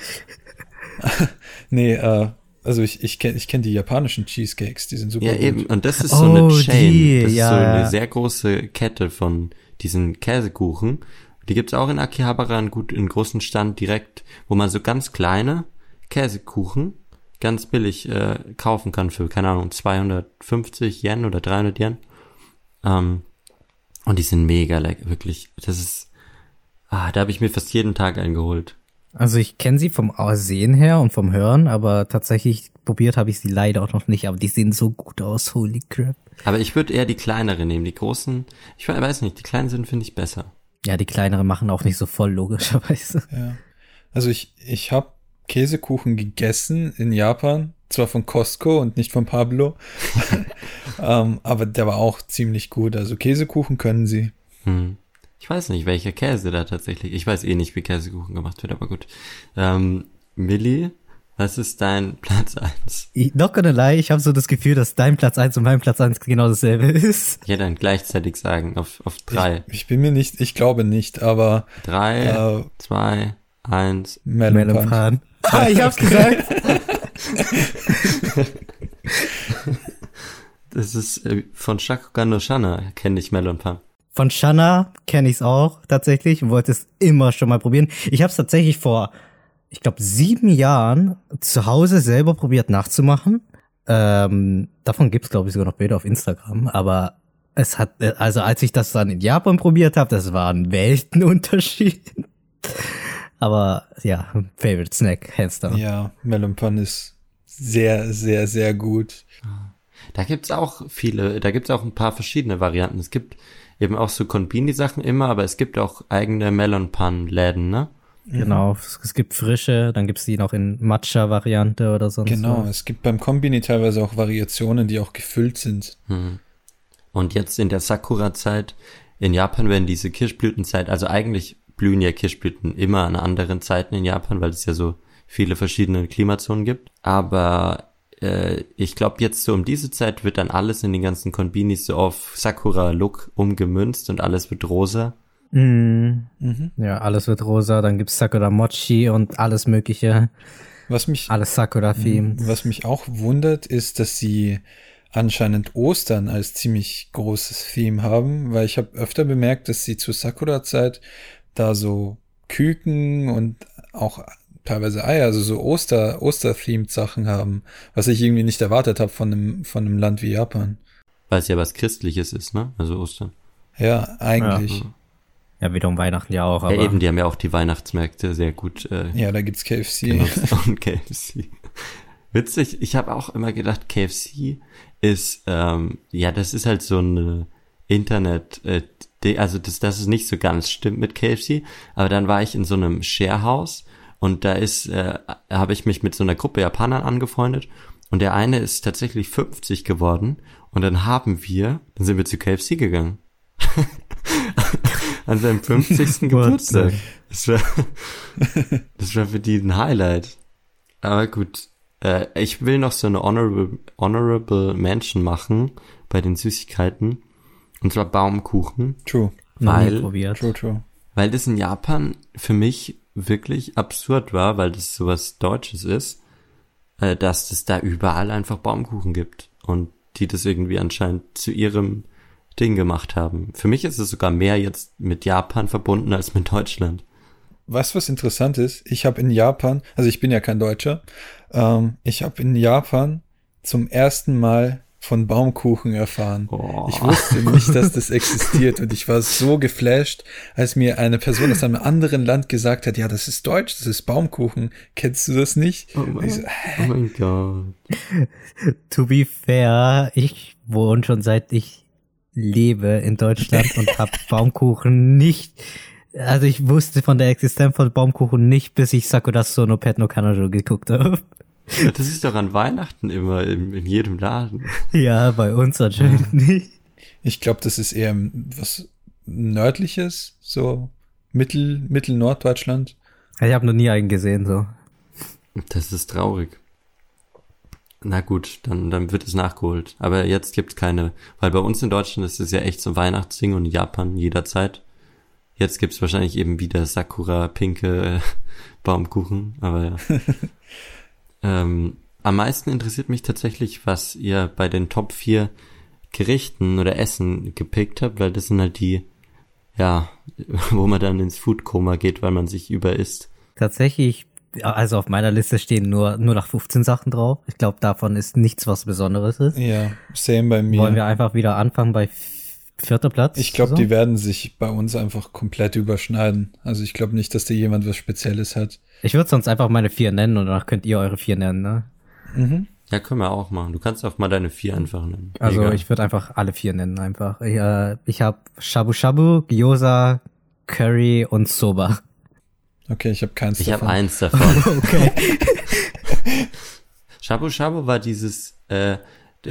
nee, äh, also ich, ich kenne ich kenn die japanischen Cheesecakes, die sind super Ja, gut. eben. Und das ist so eine Oh, Chain. die, das ist ja, so eine sehr große Kette von diesen Käsekuchen. Die gibt's auch in Akihabara in gut in großen Stand direkt, wo man so ganz kleine Käsekuchen ganz billig äh, kaufen kann für keine Ahnung 250 Yen oder 300 Yen. Ähm, und die sind mega lecker, wirklich. Das ist ah, da habe ich mir fast jeden Tag eingeholt. Also ich kenne sie vom Sehen her und vom Hören, aber tatsächlich probiert habe ich sie leider auch noch nicht, aber die sehen so gut aus, holy crap. Aber ich würde eher die kleinere nehmen, die großen. Ich weiß nicht, die kleinen sind finde ich besser. Ja, die kleineren machen auch nicht so voll, logischerweise. Ja. Also ich, ich habe Käsekuchen gegessen in Japan, zwar von Costco und nicht von Pablo, ähm, aber der war auch ziemlich gut. Also Käsekuchen können sie. Hm. Ich weiß nicht, welcher Käse da tatsächlich. Ich weiß eh nicht, wie Käsekuchen gemacht wird, aber gut. Ähm, Milli, was ist dein Platz eins? Ich, not gonna lie, ich habe so das Gefühl, dass dein Platz eins und mein Platz eins genau dasselbe ist. Ich hätte dann gleichzeitig sagen, auf, auf drei. Ich, ich bin mir nicht, ich glaube nicht, aber Drei, äh, zwei, eins. Melon. Melonpan. Ah, ich hab's gesagt. Das ist äh, von Shakugan no Shana, kenne ich Melon Pan. Von Shanna kenne ich's auch tatsächlich und wollte es immer schon mal probieren. Ich habe es tatsächlich vor, ich glaube, sieben Jahren zu Hause selber probiert nachzumachen. Ähm, davon gibt's glaube ich, sogar noch Bilder auf Instagram. Aber es hat, also als ich das dann in Japan probiert habe, das war ein Weltenunterschied. Aber ja, Favorite Snack, hands down. Ja, Melon Pan ist sehr, sehr, sehr gut. Da gibt's auch viele, da gibt's auch ein paar verschiedene Varianten. Es gibt eben auch so Konbini-Sachen immer, aber es gibt auch eigene Melon Pan-Läden, ne? Genau, es, es gibt frische, dann gibt's die noch in Matcha-Variante oder sonst Genau, was. es gibt beim Kombini teilweise auch Variationen, die auch gefüllt sind. Hm. Und jetzt in der Sakura-Zeit in Japan werden diese Kirschblütenzeit, also eigentlich blühen ja Kirschblüten immer an anderen Zeiten in Japan, weil es ja so viele verschiedene Klimazonen gibt. Aber äh, ich glaube, jetzt so um diese Zeit wird dann alles in den ganzen Konbinis so auf Sakura-Look umgemünzt und alles wird rosa. Mm, Mhm. ja, alles wird rosa, dann gibt's Sakura Mochi und alles mögliche, Was mich, alles Sakura-themed. was mich auch wundert, ist, dass sie anscheinend Ostern als ziemlich großes Theme haben, weil ich habe öfter bemerkt, dass sie zur Sakura-Zeit da so Küken und auch teilweise Eier, also so Oster, Oster-themed Sachen haben, was ich irgendwie nicht erwartet habe von einem, von einem Land wie Japan. Weil es ja was Christliches ist, ne? Also Ostern. Ja, eigentlich. Ja, wieder um Weihnachten ja auch, aber ja, eben, die haben ja auch die Weihnachtsmärkte sehr gut äh, Ja, da gibt's KFC. genutzt und KFC. Witzig, ich habe auch immer gedacht, KFC ist, ähm, ja, das ist halt so eine Internet, äh, also das, das ist nicht so ganz stimmt mit KFC, aber dann war ich in so einem Sharehouse und da ist, äh, habe ich mich mit so einer Gruppe Japanern angefreundet und der eine ist tatsächlich 50 geworden und dann haben wir, dann sind wir zu KFC gegangen. An seinem 50. Geburtstag. Das war, das war für die ein Highlight. Aber gut, äh, ich will noch so eine honorable, honorable Mention machen bei den Süßigkeiten. Und zwar Baumkuchen. True, weil- probiert. true, true. weil das in Japan für mich wirklich absurd war, weil das sowas Deutsches ist, äh, dass es da überall einfach Baumkuchen gibt und die das irgendwie anscheinend zu ihrem Ding gemacht haben. Für mich ist es sogar mehr jetzt mit Japan verbunden als mit Deutschland. Was was interessant ist, ich habe in Japan, also ich bin ja kein Deutscher, ähm, ich habe in Japan zum ersten Mal von Baumkuchen erfahren. Oh. Ich wusste nicht, dass das existiert und ich war so geflasht, als mir eine Person aus einem anderen Land gesagt hat, ja, das ist Deutsch, das ist Baumkuchen. Kennst du das nicht? Oh mein, so, oh mein Gott. To be fair, ich wohne schon seit ich lebe in Deutschland und habe Baumkuchen nicht. Also ich wusste von der Existenz von Baumkuchen nicht, bis ich Sakurasso no Pet no Kanojo geguckt habe. Das ist doch an Weihnachten immer in, in jedem Laden. Ja, bei uns anscheinend nicht. Ich glaube, das ist eher was nördliches, so Mittel, Mittel-Norddeutschland. Ich habe noch nie einen gesehen, so. Das ist traurig. Na gut, dann, dann wird es nachgeholt. Aber jetzt gibt's keine, weil bei uns in Deutschland ist es ja echt so ein Weihnachtsding und in Japan jederzeit. Jetzt gibt's wahrscheinlich eben wieder Sakura, pinke äh, Baumkuchen, aber ja. ähm, am meisten interessiert mich tatsächlich, was ihr bei den Top 4 Gerichten oder Essen gepickt habt, weil das sind halt die, ja, wo man dann ins Foodkoma geht, weil man sich überisst. Tatsächlich, also auf meiner Liste stehen nur, nur nach 15 Sachen drauf. Ich glaube, davon ist nichts, was Besonderes ist. Ja, same bei mir. Wollen wir einfach wieder anfangen bei vierter Platz? Ich glaube, so? die werden sich bei uns einfach komplett überschneiden. Also ich glaube nicht, dass da jemand was Spezielles hat. Ich würde sonst einfach meine vier nennen und danach könnt ihr eure vier nennen, ne? Mhm. Ja, können wir auch machen. Du kannst auch mal deine vier einfach nennen. Also Egal. ich würde einfach alle vier nennen einfach. Ich, äh, ich habe Shabu Shabu, Gyoza, Curry und Soba. Okay, ich habe keins ich habe davon. eins davon. Okay. Shabu Shabu war dieses äh,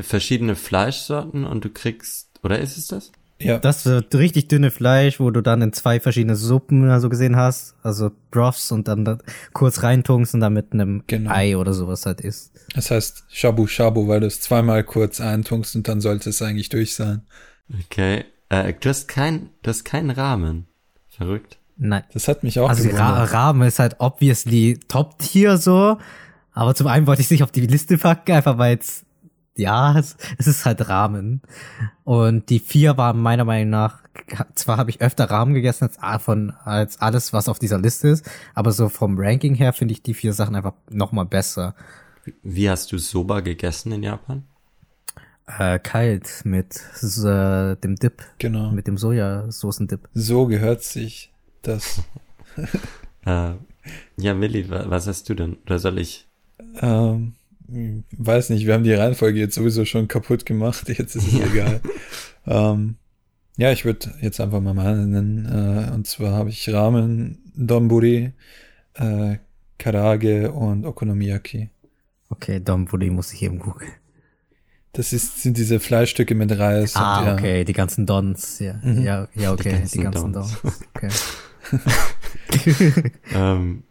verschiedene Fleischsorten und du kriegst oder ist es das? Ja, Das wird richtig dünne Fleisch, wo du dann in zwei verschiedene Suppen oder so gesehen hast. Also Broths und dann da kurz reintunkst und dann mit einem Genau. Ei oder sowas halt isst. das heißt Shabu Shabu, weil du es zweimal kurz eintunkst und dann sollte es eigentlich durch sein. Okay. Äh, du hast kein, du hast keinen Rahmen. Verrückt. Nein. Das hat mich auch Also Ra. Rahmen ist halt obviously Top-Tier so. Aber zum einen wollte ich es nicht auf die Liste packen, einfach weil es, ja, es, es ist halt Rahmen. Und die vier waren meiner Meinung nach, zwar habe ich öfter Rahmen gegessen als, von, als alles, was auf dieser Liste ist, aber so vom Ranking her finde ich die vier Sachen einfach nochmal besser. Wie hast du Soba gegessen in Japan? Äh, kalt mit äh, dem Dip, Genau. mit dem Sojasaucen-Dip. So gehört sich das. Äh, ja, Milli, wa- was hast du denn? Oder soll ich? Ähm, weiß nicht, wir haben die Reihenfolge jetzt sowieso schon kaputt gemacht. Jetzt ist es egal. Ähm, ja, ich würde jetzt einfach mal meine nennen. Äh, und zwar habe ich Ramen, Donburi, äh, Karage und Okonomiyaki. Okay, Donburi muss ich eben googeln. Das ist, sind diese Fleischstücke mit Reis. Ah, und, ja, okay, die ganzen Dons, ja. Mhm. Ja, ja, okay, die ganzen ganzen, Dons. Dons. Okay. Ähm,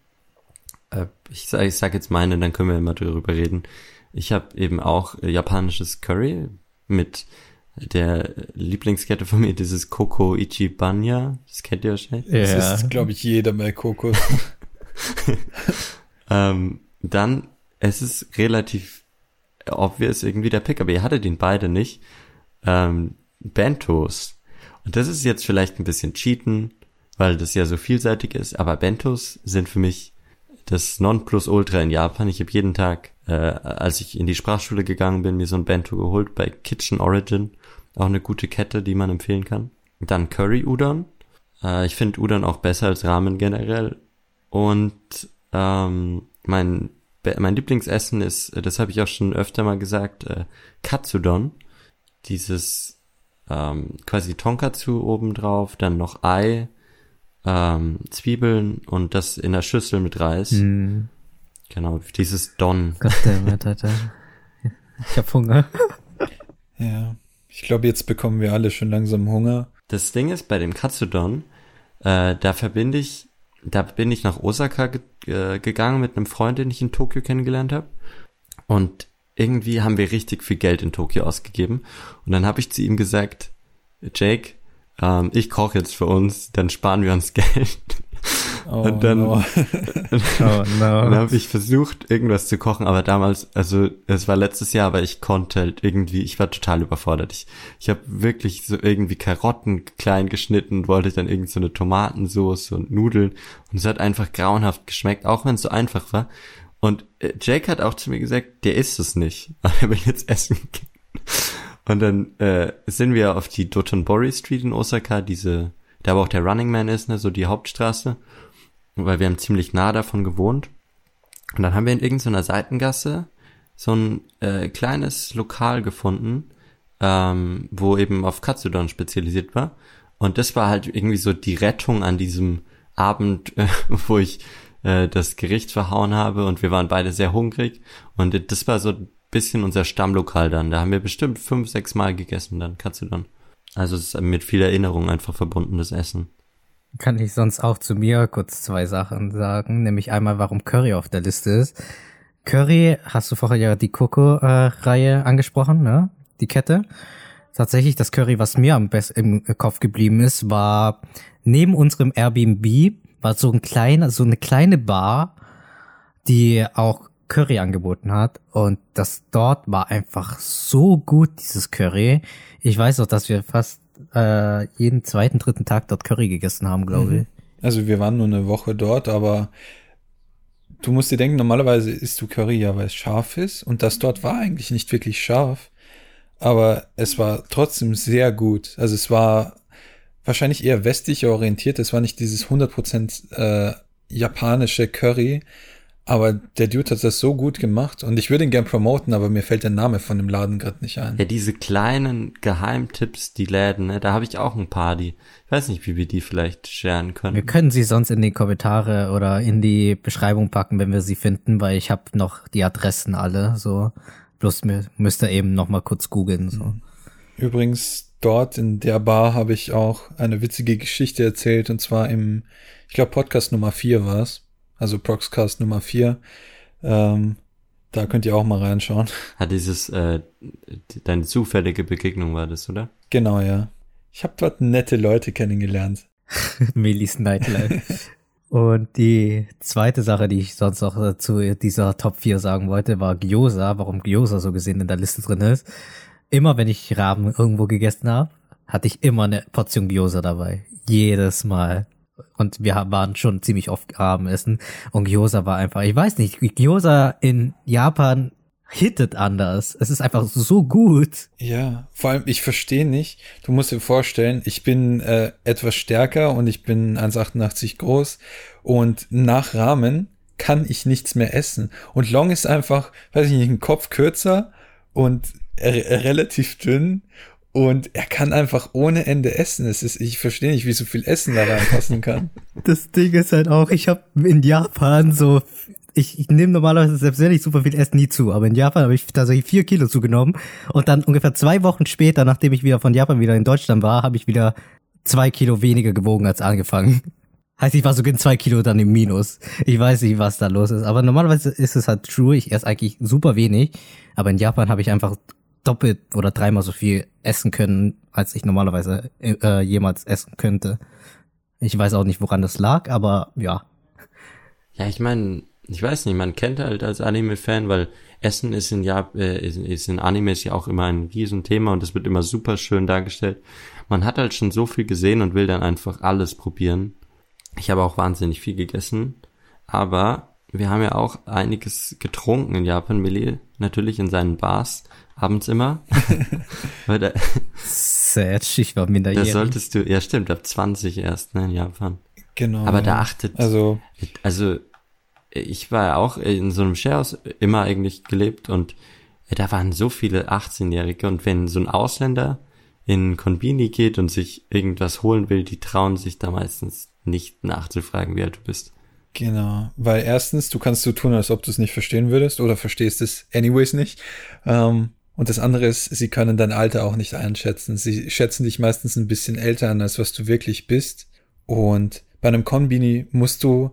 äh, ich, sag, ich sag jetzt meine, dann können wir immer darüber reden. Ich habe eben auch äh, japanisches Curry mit der Lieblingskette von mir, dieses Koko Ichibanya. Das kennt ihr wahrscheinlich. Das ist, glaube ich, jeder bei Kokos. Ähm, dann, es ist relativ obvious irgendwie der Pick, aber ihr hattet ihn beide nicht. Ähm, Bentos. Und das ist jetzt vielleicht ein bisschen cheaten, weil das ja so vielseitig ist, aber Bentos sind für mich das Nonplusultra in Japan. Ich habe jeden Tag, äh, als ich in die Sprachschule gegangen bin, mir so ein Bento geholt bei Kitchen Origin. Auch eine gute Kette, die man empfehlen kann. Dann Curry Udon. Äh, ich finde Udon auch besser als Ramen generell. Und ähm, mein, mein Lieblingsessen ist, das habe ich auch schon öfter mal gesagt, äh, Katsudon. Dieses ähm, quasi Tonkatsu obendrauf, dann noch Ei, ähm, Zwiebeln und das in der Schüssel mit Reis. Hm, Genau, dieses Don. Goddammit, Alter. Ich hab Hunger. ja. Ich glaube, jetzt bekommen wir alle schon langsam Hunger. Das Ding ist, bei dem Katsudon, äh, da verbinde ich, da bin ich nach Osaka ge äh, gegangen mit einem Freund, den ich in Tokio kennengelernt habe. Und irgendwie haben wir richtig viel Geld in Tokio ausgegeben. Und dann habe ich zu ihm gesagt, Jake, ähm, ich koche jetzt für uns, dann sparen wir uns Geld. Oh, und dann, no. oh, no. dann habe ich versucht, irgendwas zu kochen, aber damals, also es war letztes Jahr, aber ich konnte halt irgendwie, ich war total überfordert. Ich, ich habe wirklich so irgendwie Karotten klein geschnitten, wollte dann irgendwie so eine Tomatensauce und Nudeln und es hat einfach grauenhaft geschmeckt, auch wenn es so einfach war. Und äh, Jake hat auch zu mir gesagt, der isst es nicht, aber er will jetzt essen gehen. Und dann äh, sind wir auf die Dotonbori Street in Osaka, diese, da wo auch der Running Man ist, ne, so die Hauptstraße weil wir haben ziemlich nah davon gewohnt. Und dann haben wir in irgendeiner Seitengasse so ein äh, kleines Lokal gefunden, ähm, wo eben auf Katsudon spezialisiert war. Und das war halt irgendwie so die Rettung an diesem Abend, äh, wo ich äh, das Gericht verhauen habe und wir waren beide sehr hungrig. Und das war so bisschen unser Stammlokal dann. Da haben wir bestimmt fünf, sechs Mal gegessen dann, Katsudon. Also es ist mit viel Erinnerung einfach verbundenes Essen kann ich sonst auch zu mir kurz zwei Sachen sagen, nämlich einmal, warum Curry auf der Liste ist. Curry, hast du vorher ja die Coco-Reihe angesprochen, ne? Die Kette. Tatsächlich, das Curry, was mir am besten im Kopf geblieben ist, war neben unserem Airbnb war so ein kleiner, so eine kleine Bar, die auch Curry angeboten hat und das dort war einfach so gut, dieses Curry. Ich weiß auch, dass wir fast äh, jeden zweiten, dritten Tag dort Curry gegessen haben, glaube mhm. ich. Also wir waren nur eine Woche dort, aber du musst dir denken, normalerweise isst du Curry ja, weil es scharf ist und das dort war eigentlich nicht wirklich scharf, aber es war trotzdem sehr gut. Also es war wahrscheinlich eher westlich orientiert, es war nicht dieses 100% äh, japanische Curry, aber der Dude hat das so gut gemacht und ich würde ihn gern promoten, aber mir fällt der Name von dem Laden gerade nicht ein. Ja, diese kleinen Geheimtipps, die Läden, ne, da habe ich auch ein paar, die, ich weiß nicht, wie wir die vielleicht scheren können. Wir können sie sonst in die Kommentare oder in die Beschreibung packen, wenn wir sie finden, weil ich habe noch die Adressen alle, so. Bloß mir müsst ihr eben noch mal kurz googeln, so. Übrigens, dort in der Bar habe ich auch eine witzige Geschichte erzählt und zwar im, ich glaube, Podcast Nummer vier war es also Proxcast Nummer 4. Ähm, da könnt ihr auch mal reinschauen. Hat dieses, äh, deine zufällige Begegnung war das, oder? Genau, ja. Ich habe dort nette Leute kennengelernt. Millis Nightlife. Und die zweite Sache, die ich sonst noch zu dieser Top 4 sagen wollte, war Gyoza, warum Gyoza so gesehen in der Liste drin ist. Immer wenn ich Raben irgendwo gegessen habe, hatte ich immer eine Portion Gyoza dabei. Jedes Mal. Und wir waren schon ziemlich oft Abendessen. Und Gyoza war einfach, ich weiß nicht, Gyoza in Japan hittet anders. Es ist einfach so gut. Ja, vor allem, ich verstehe nicht. Du musst dir vorstellen, ich bin äh, etwas stärker und ich bin 1,88 groß. Und nach Ramen kann ich nichts mehr essen. Und Long ist einfach, weiß ich nicht, ein Kopf kürzer und relativ dünn und er kann einfach ohne Ende essen. Es ist, ich verstehe nicht, wie so viel Essen da reinpassen kann. Das Ding ist halt auch, ich habe in Japan so, ich, ich nehme normalerweise selbst wenn ich super viel Essen nie zu, aber in Japan habe ich tatsächlich vier Kilo zugenommen und dann ungefähr zwei Wochen später, nachdem ich wieder von Japan wieder in Deutschland war, habe ich wieder zwei Kilo weniger gewogen als angefangen. Heißt, ich war sogar zwei Kilo dann im Minus. Ich weiß nicht, was da los ist. Aber normalerweise ist es halt true. Ich esse eigentlich super wenig. Aber in Japan habe ich einfach doppelt oder dreimal so viel essen können, als ich normalerweise äh, jemals essen könnte. Ich weiß auch nicht, woran das lag, aber ja. Ja, ich meine, ich weiß nicht, man kennt halt als Anime-Fan, weil Essen ist in, ja, äh, ist, ist in Animes ja auch immer ein Riesenthema und es wird immer super schön dargestellt. Man hat halt schon so viel gesehen und will dann einfach alles probieren. Ich habe auch wahnsinnig viel gegessen, aber wir haben ja auch einiges getrunken in Japan, Millie, natürlich in seinen Bars abends immer. Weil da, Sad, ich war minderjährig. Da solltest du, ja stimmt, ab 20 erst, ne, in Japan. Genau. Aber da achtet, also, also ich war ja auch in so einem Sharehouse immer eigentlich gelebt und da waren so viele 18-Jährige und wenn so ein Ausländer in Konbini geht und sich irgendwas holen will, die trauen sich da meistens nicht nachzufragen, wie alt du bist. Genau, weil erstens, du kannst so tun, als ob du es nicht verstehen würdest oder verstehst es anyways nicht. Ähm, und das andere ist, sie können dein Alter auch nicht einschätzen. Sie schätzen dich meistens ein bisschen älter an, als was du wirklich bist. Und bei einem Konbini musst du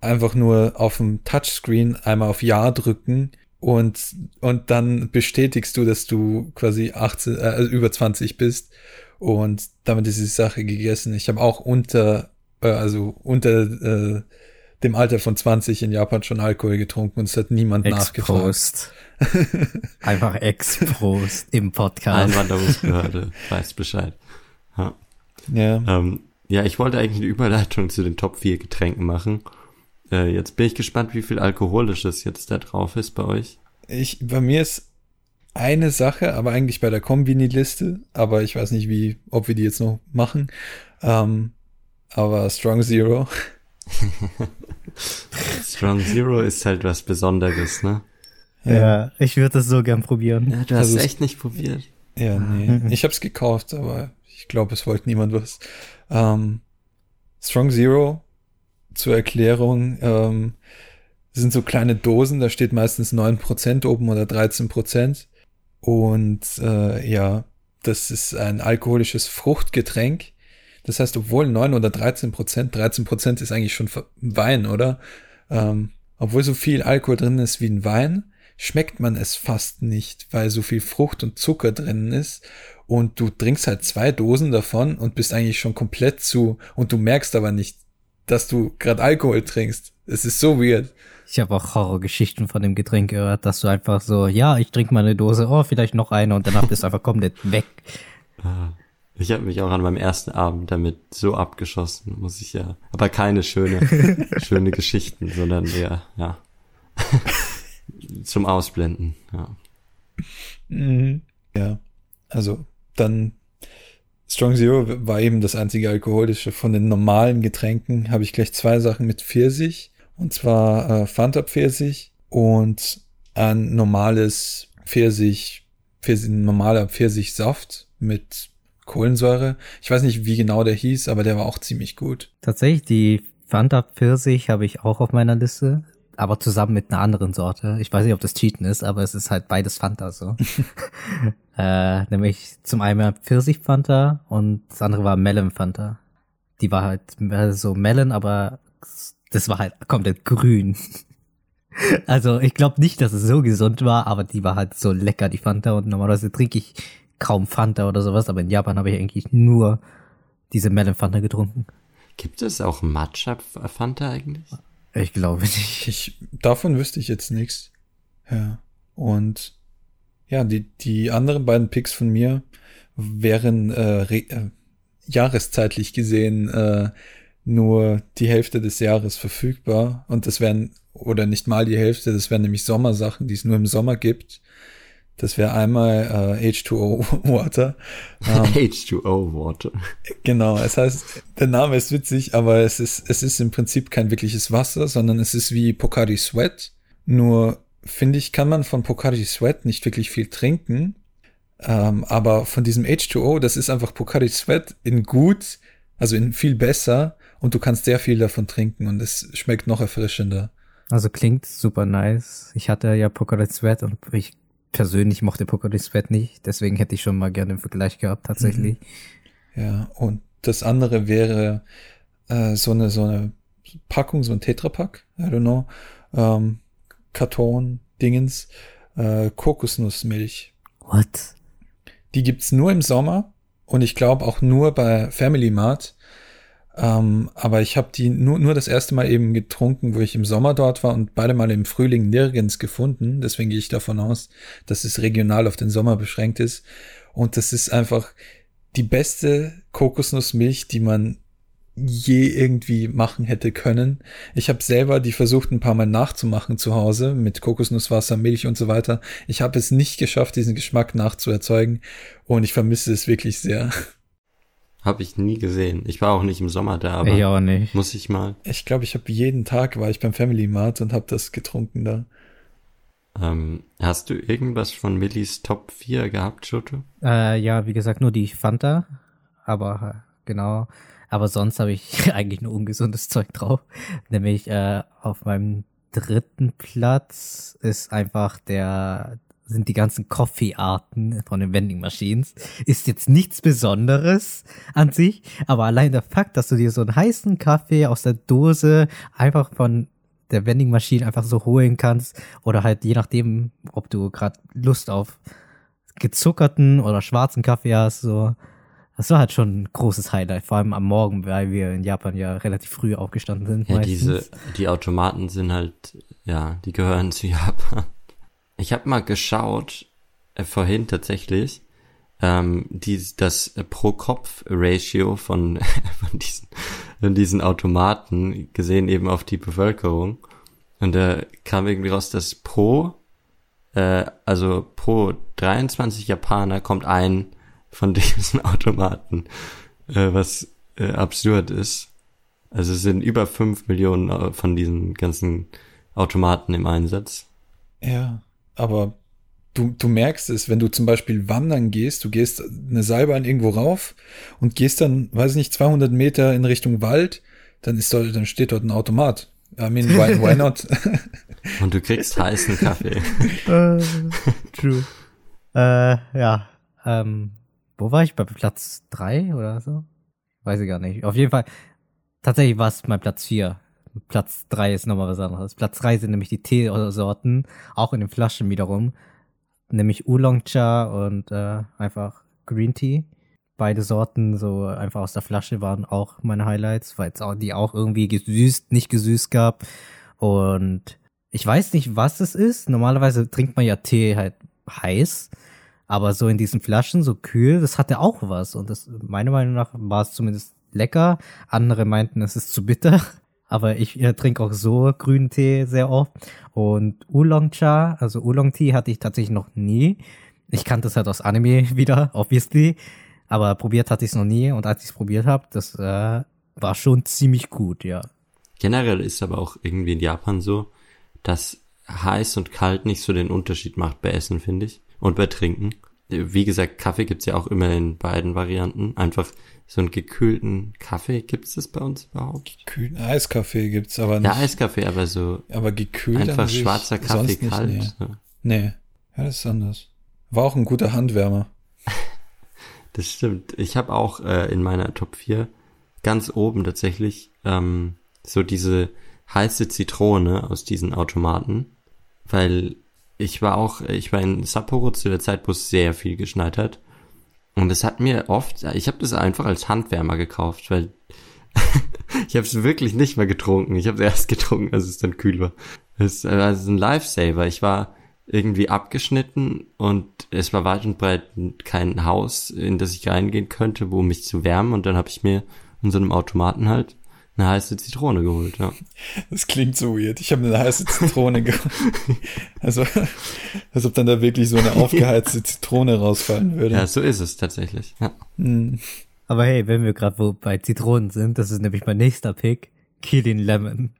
einfach nur auf dem Touchscreen einmal auf Ja drücken und, und dann bestätigst du, dass du quasi 18, äh, über 20 bist. Und damit ist die Sache gegessen. Ich habe auch unter, äh, also unter äh, dem Alter von 20 in Japan schon Alkohol getrunken und es hat niemand nachgefragt. Ex-Prost. Einfach Ex-Prost im Podcast. Einwanderungsbehörde weiß Bescheid. Ja. Ja. Ähm, ja, ich wollte eigentlich eine Überleitung zu den Top 4 Getränken machen. Äh, jetzt bin ich gespannt, wie viel Alkoholisches jetzt da drauf ist bei euch. Ich, bei mir ist eine Sache, aber eigentlich bei der Kombini-Liste, aber ich weiß nicht, wie, ob wir die jetzt noch machen. Ähm, aber Strong Zero. Strong Zero ist halt was Besonderes, ne? Ja, ich würde das so gern probieren. Ja, du hast Also es es- echt nicht probiert. Ja, nee. Ich habe es gekauft, aber ich glaube, es wollte niemand was. Ähm, Strong Zero, zur Erklärung, ähm, sind so kleine Dosen, da steht meistens 9% oben oder 13%. Und äh, ja, das ist ein alkoholisches Fruchtgetränk. Das heißt, obwohl 9 oder 13 Prozent, 13 Prozent ist eigentlich schon Wein, oder? Ähm, obwohl so viel Alkohol drin ist wie ein Wein, schmeckt man es fast nicht, weil so viel Frucht und Zucker drin ist. Und du trinkst halt zwei Dosen davon und bist eigentlich schon komplett zu, und du merkst aber nicht, dass du gerade Alkohol trinkst. Es ist so weird. Ich habe auch Horrorgeschichten von dem Getränk gehört, dass du einfach so, ja, ich trinke mal eine Dose, oh, vielleicht noch eine und danach bist du einfach komplett weg. Ich habe mich auch an meinem ersten Abend damit so abgeschossen, muss ich ja. Aber keine schöne, schöne Geschichten, sondern eher, ja. Zum Ausblenden, ja. Mhm. Ja, also dann Strong Zero war eben das einzige alkoholische. Von den normalen Getränken habe ich gleich zwei Sachen mit Pfirsich. Und zwar äh, Fanta Pfirsich und ein normales Pfirsich, Pfirsich, ein normaler Pfirsichsaft mit Kohlensäure. Ich weiß nicht, wie genau der hieß, aber der war auch ziemlich gut. Tatsächlich, die Fanta Pfirsich habe ich auch auf meiner Liste, aber zusammen mit einer anderen Sorte. Ich weiß nicht, ob das Cheaten ist, aber es ist halt beides Fanta so. äh, nämlich zum einen Pfirsich Fanta und das andere war Melon Fanta. Die war halt so Melon, aber das war halt komplett grün. Also ich glaube nicht, dass es so gesund war, aber die war halt so lecker, die Fanta. Und normalerweise trinke ich kaum Fanta oder sowas, aber in Japan habe ich eigentlich nur diese Melon Fanta getrunken. Gibt es auch Matcha Fanta eigentlich? Ich glaube nicht. Ich, davon wüsste ich jetzt nichts. Ja. Und ja, die, die anderen beiden Picks von mir wären äh, re, äh, jahreszeitlich gesehen äh, nur die Hälfte des Jahres verfügbar. Und das wären, oder nicht mal die Hälfte, das wären nämlich Sommersachen, die es nur im Sommer gibt. Das wäre einmal äh, H2O Water. Ähm, H2O Water. Genau, es heißt, der Name ist witzig, aber es ist, es ist im Prinzip kein wirkliches Wasser, sondern es ist wie Pocari Sweat. Nur finde ich, kann man von Pocari Sweat nicht wirklich viel trinken. Ähm, aber von diesem H2O, das ist einfach Pocari Sweat in gut, also in viel besser und du kannst sehr viel davon trinken und es schmeckt noch erfrischender. Also klingt super nice. Ich hatte ja Pocari Sweat und ich persönlich mochte Pocari Sweat nicht, deswegen hätte ich schon mal gerne einen Vergleich gehabt tatsächlich. Ja, und das andere wäre äh, so eine so eine Packung, so ein Tetrapack, I don't know, ähm, Karton, Dingens, äh, Kokosnussmilch. What? Die gibt's nur im Sommer und ich glaube auch nur bei Family Mart. Ähm, aber ich habe die nur, nur das erste Mal eben getrunken, wo ich im Sommer dort war und beide Mal im Frühling nirgends gefunden. Deswegen gehe ich davon aus, dass es regional auf den Sommer beschränkt ist. Und das ist einfach die beste Kokosnussmilch, die man je irgendwie machen hätte können. Ich habe selber die versucht ein paar Mal nachzumachen zu Hause mit Kokosnusswasser, Milch und so weiter. Ich habe es nicht geschafft, diesen Geschmack nachzuerzeugen und ich vermisse es wirklich sehr. Habe ich nie gesehen. Ich war auch nicht im Sommer da, aber ich auch nicht. muss ich mal. Ich glaube, ich habe jeden Tag war ich beim Family Mart und habe das getrunken da. Ähm, hast du irgendwas von Millis Top 4 gehabt, Joto? Äh, ja, wie gesagt, nur die Fanta, aber äh, genau. Aber sonst habe ich eigentlich nur ungesundes Zeug drauf. Nämlich äh, auf meinem dritten Platz ist einfach der sind die ganzen Coffee-Arten von den Vending Machines. Ist jetzt nichts Besonderes an sich, aber allein der Fakt, dass du dir so einen heißen Kaffee aus der Dose einfach von der Vending Machine einfach so holen kannst oder halt je nachdem, ob du gerade Lust auf gezuckerten oder schwarzen Kaffee hast, so Das war halt schon ein großes Highlight, vor allem am Morgen, weil wir in Japan ja relativ früh aufgestanden sind. Ja, meistens. diese, die Automaten sind halt, ja, die gehören zu Japan. Ich habe mal geschaut, äh, vorhin tatsächlich, ähm, die, das Pro-Kopf-Ratio von, von, diesen, von diesen Automaten gesehen eben auf die Bevölkerung. Und da kam irgendwie raus, dass pro, äh, also pro 23 Japaner kommt ein von diesen Automaten, äh, was äh, absurd ist. Also es sind über fünf Millionen äh, von diesen ganzen Automaten im Einsatz. Ja, aber du, du merkst es, wenn du zum Beispiel wandern gehst, du gehst eine Seilbahn irgendwo rauf und gehst dann, weiß nicht, 200 Meter in Richtung Wald, dann ist dort, dann steht dort ein Automat. I mean, why, why not? Und du kriegst heißen Kaffee. Äh, True. äh, ja. Ähm, wo war ich? Bei Platz drei oder so? Weiß ich gar nicht. Auf jeden Fall, tatsächlich war es mein Platz vier. Platz drei ist nochmal was anderes. Platz drei sind nämlich die Teesorten, auch in den Flaschen wiederum. Nämlich Oolong Cha und äh, einfach Green Tea. Beide Sorten so einfach aus der Flasche waren auch meine Highlights, weil es auch, die auch irgendwie gesüßt, nicht gesüßt gab. Und ich weiß nicht, was es ist. Normalerweise trinkt man ja Tee halt heiß. Aber so in diesen Flaschen, so kühl, das hatte auch was. Und das, meiner Meinung nach, war es zumindest lecker. Andere meinten, es ist zu bitter. Aber ich äh, trinke auch so grünen Tee sehr oft. Und Oolong Cha, also Oolong Tea hatte ich tatsächlich noch nie. Ich kannte es halt aus Anime wieder, obviously. Aber probiert hatte ich es noch nie. Und als ich es probiert habe, das äh, war schon ziemlich gut, ja. Generell ist aber auch irgendwie in Japan so, dass heiß und kalt nicht so den Unterschied macht bei Essen, finde ich. Und bei Trinken. Wie gesagt, Kaffee gibt's ja auch immer in beiden Varianten. Einfach so einen gekühlten Kaffee, gibt's das bei uns überhaupt? Gekühlten Eiskaffee gibt's aber nicht. Ja, Eiskaffee, aber so aber gekühlt an einfach schwarzer Kaffee nicht, kalt. Nee. so. nee. Ja, das ist anders. War auch ein guter Handwärmer. Das stimmt. Ich habe auch äh, in meiner Top 4 ganz oben tatsächlich ähm, so diese heiße Zitrone aus diesen Automaten, weil ich war auch, ich war in Sapporo zu der Zeit, wo es sehr viel geschneit hat. Und es hat mir oft, ich habe das einfach als Handwärmer gekauft, weil ich habe es wirklich nicht mehr getrunken. Ich habe es erst getrunken, als es dann kühl war. Es war also ein Lifesaver. Ich war irgendwie abgeschnitten und es war weit und breit kein Haus, in das ich reingehen könnte, wo mich zu wärmen. Und dann habe ich mir in so einem Automaten halt eine heiße Zitrone geholt. Ja. Das klingt so weird. Ich habe eine heiße Zitrone geholt. Also, als ob dann da wirklich so eine aufgeheizte Zitrone rausfallen würde. ja, so ist es tatsächlich. Ja. Hm. Aber hey, wenn wir gerade wo bei Zitronen sind, das ist nämlich mein nächster Pick, Kirin Lemon.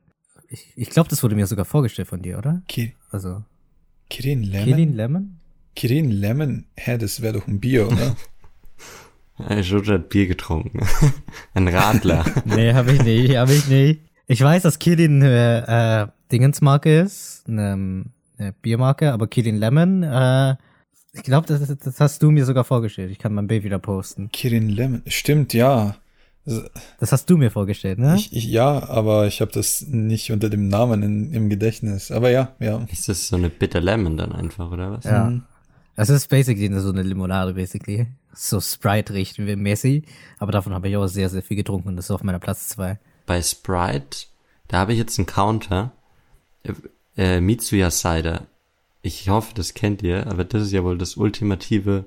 Ich, ich glaube, das wurde mir sogar vorgestellt von dir, oder? Ki Also, Kirin Lemon? Kirin Lemon? Kirin Lemon? Hä, das wäre doch ein Bier, oder? Äh, Jojo hat Bier getrunken. ein Radler. nee, habe ich nicht, habe ich nicht. Ich weiß, dass Kirin äh, äh, Dingensmarke ist, eine, eine Biermarke, aber Kirin Lemon, äh, ich glaube, das, das hast du mir sogar vorgestellt. Ich kann mein Bild wieder posten. Kirin Lemon. Stimmt, ja. Das hast du mir vorgestellt, ne? Ich, ich, ja, aber ich habe das nicht unter dem Namen in, im Gedächtnis. Aber ja, ja. ist das so eine Bitter Lemon dann einfach, oder was? Ja. Es ist basically so eine Limonade, basically. So Sprite-Richt mäßig. Aber davon habe ich auch sehr, sehr viel getrunken und das ist auf meiner Platz zwei. Bei Sprite, da habe ich jetzt einen Counter. Äh, äh, Mitsuya Cider. Ich hoffe, das kennt ihr, aber das ist ja wohl das ultimative,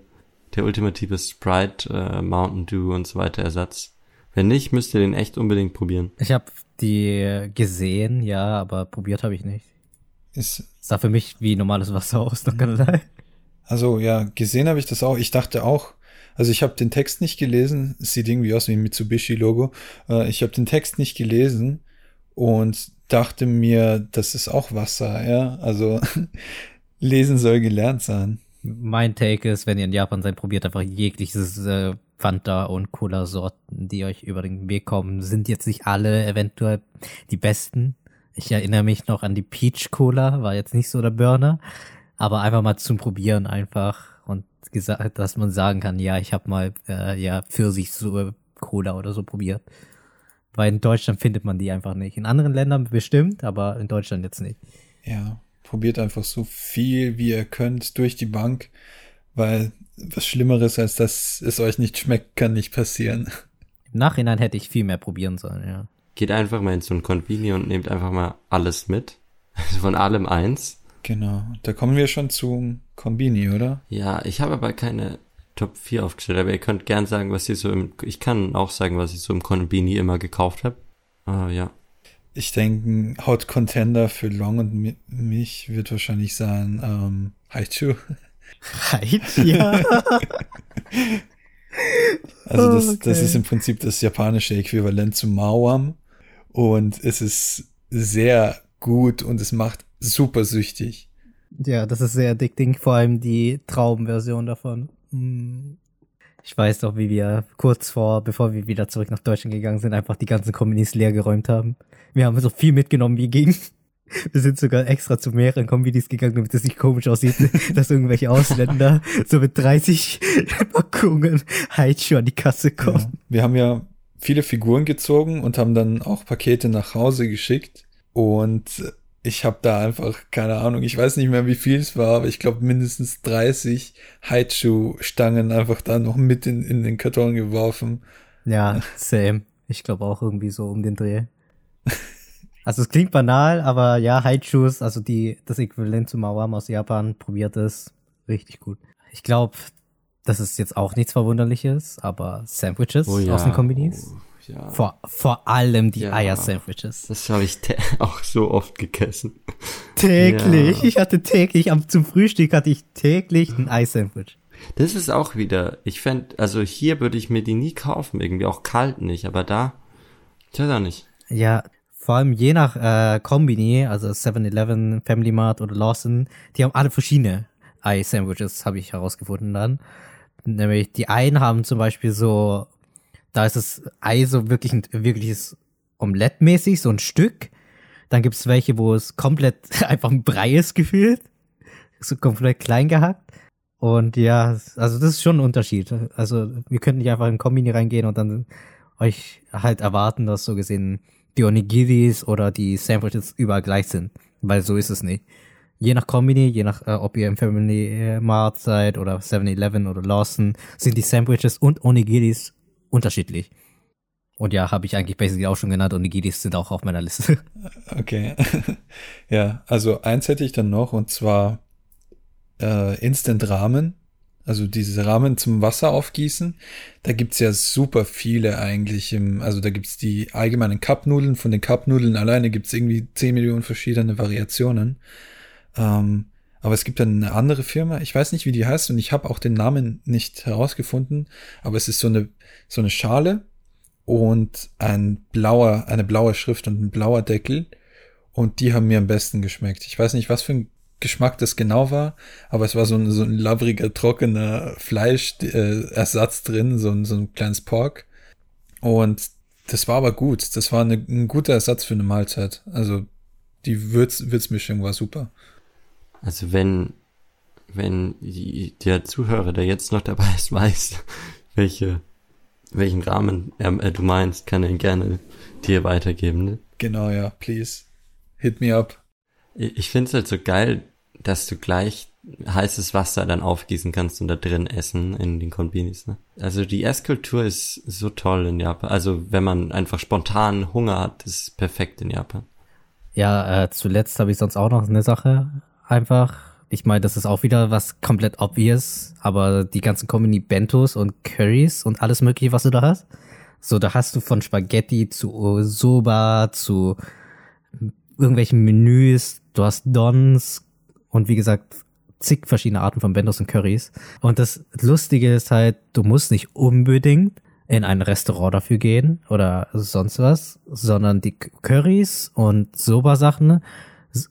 der ultimative Sprite, äh, Mountain Dew und so weiter Ersatz. Wenn nicht, müsst ihr den echt unbedingt probieren. Ich habe die gesehen, ja, aber probiert habe ich nicht. Ist, Sah für mich wie normales Wasser aus, noch keinerlei. Also ja, gesehen habe ich das auch. Ich dachte auch, also ich habe den Text nicht gelesen. Es sieht irgendwie aus wie ein Mitsubishi-Logo. Äh, ich habe den Text nicht gelesen und dachte mir, das ist auch Wasser, ja. Also lesen soll gelernt sein. Mein Take ist, wenn ihr in Japan seid, probiert einfach jegliches äh, Fanta und Cola-Sorten, die euch über den Weg kommen. Sind jetzt nicht alle eventuell die besten. Ich erinnere mich noch an die Peach Cola, war jetzt nicht so der Burner, aber einfach mal zum Probieren einfach und gesagt, dass man sagen kann, ja, ich habe mal äh, ja Pfirsich so Cola oder so probiert. Weil in Deutschland findet man die einfach nicht. In anderen Ländern bestimmt, aber in Deutschland jetzt nicht. Ja, probiert einfach so viel, wie ihr könnt, durch die Bank. weil was Schlimmeres als dass es euch nicht schmeckt, kann nicht passieren. Im Nachhinein hätte ich viel mehr probieren sollen, ja. Geht einfach mal in so ein Convini und nehmt einfach mal alles mit. Von allem eins. Genau. Da kommen wir schon zum Kombini, oder? Ja, ich habe aber keine Top 4 aufgestellt, aber ihr könnt gern sagen, was ihr so im, ich kann auch sagen, was ich so im Konbini immer gekauft habe. Ah, ja. Ich denke, ein Hot Contender für Long und mich wird wahrscheinlich sein, ähm, Haichu. Haichu, ja. also das, okay. das ist im Prinzip das japanische Äquivalent zu Mawam und es ist sehr gut und es macht super süchtig. Ja, das ist sehr addicting, vor allem die Traumversion davon. Hm. Ich weiß doch, wie wir kurz vor, bevor wir wieder zurück nach Deutschland gegangen sind, einfach die ganzen Kombinis leer geräumt haben. Wir haben so viel mitgenommen wie ging. Wir sind sogar extra zu mehreren Kombinis gegangen, damit es nicht komisch aussieht, dass irgendwelche Ausländer so mit 30 Packungen Haichu an die Kasse kommen. Ja. Wir haben ja viele Figuren gezogen und haben dann auch Pakete nach Hause geschickt. Und ich habe da einfach, keine Ahnung, ich weiß nicht mehr, wie viel es war, aber ich glaube mindestens 30 Haichu-Stangen einfach da noch mit in, in den Karton geworfen. Ja, same. Ich glaube auch irgendwie so um den Dreh. Also es klingt banal, aber ja, Haichus, also die, das Äquivalent zu Mawam aus Japan, probiert es. Richtig gut. Ich glaube, das ist jetzt auch nichts Verwunderliches, aber Sandwiches oh ja. aus den Kombinis. Oh ja. Vor, vor allem die ja, Eier-Sandwiches. Das habe ich auch so oft gegessen. Täglich. Ja. Ich hatte täglich, zum Frühstück hatte ich täglich ein Eissandwich. Das ist auch wieder, ich fände, also hier würde ich mir die nie kaufen, irgendwie auch kalt nicht, aber da, tja, da nicht. Ja, vor allem je nach äh, Kombini, also 7-Eleven, Family Mart oder Lawson, die haben alle verschiedene Ei-Sandwiches, habe ich herausgefunden dann. Nämlich die einen haben zum Beispiel so da ist das Ei so wirklich ein wirkliches Omelette-mäßig, so ein Stück. Dann gibt's welche, wo es komplett einfach ein Brei ist gefühlt. So komplett klein gehackt. Und ja, also das ist schon ein Unterschied. Also wir könnten nicht einfach in Kombini reingehen und dann euch halt erwarten, dass so gesehen die Onigiris oder die Sandwiches überall gleich sind. Weil so ist es nicht. Je nach Kombini, je nach, äh, ob ihr im Family Mart seid oder 7-Eleven oder Lawson, sind die Sandwiches und Onigiris unterschiedlich. Und ja, habe ich eigentlich basically auch schon genannt und die Gidis sind auch auf meiner Liste. Okay. ja, also eins hätte ich dann noch und zwar äh, Instant Ramen. Also diese Rahmen zum Wasser aufgießen. Da gibt's ja super viele eigentlich im, also da gibt's die allgemeinen Cup-Nudeln. Von den Cup-Nudeln alleine gibt's irgendwie 10 Millionen verschiedene Variationen. Ähm, aber es gibt dann eine andere Firma, ich weiß nicht, wie die heißt und ich habe auch den Namen nicht herausgefunden, aber es ist so eine, so eine Schale und ein blauer, eine blaue Schrift und ein blauer Deckel und die haben mir am besten geschmeckt. Ich weiß nicht, was für ein Geschmack das genau war, aber es war so ein, so ein labbriger, trockener Fleischersatz äh, drin, so ein, so ein kleines Pork und das war aber gut. Das war eine, ein guter Ersatz für eine Mahlzeit. Also die Würz, Würzmischung war super. Also wenn, wenn die, der Zuhörer, der jetzt noch dabei ist, weiß, welche, welchen Rahmen äh, du meinst, kann er ihn gerne dir weitergeben. Ne? Genau, ja, please. Hit me up. Ich, ich finde es halt so geil, dass du gleich heißes Wasser dann aufgießen kannst und da drin essen in den Konbinis. Ne? Also die Esskultur ist so toll in Japan. Also wenn man einfach spontan Hunger hat, ist perfekt in Japan. Ja, äh, zuletzt habe ich sonst auch noch eine Sache einfach. Ich meine, das ist auch wieder was komplett obvious, aber die ganzen Kombini Bentos und Curries und alles mögliche, was du da hast. So, da hast du von Spaghetti zu Soba zu irgendwelchen Menüs, du hast Dons und wie gesagt, zig verschiedene Arten von Bentos und Curries. Und das Lustige ist halt, du musst nicht unbedingt in ein Restaurant dafür gehen oder sonst was, sondern die Curries und Soba-Sachen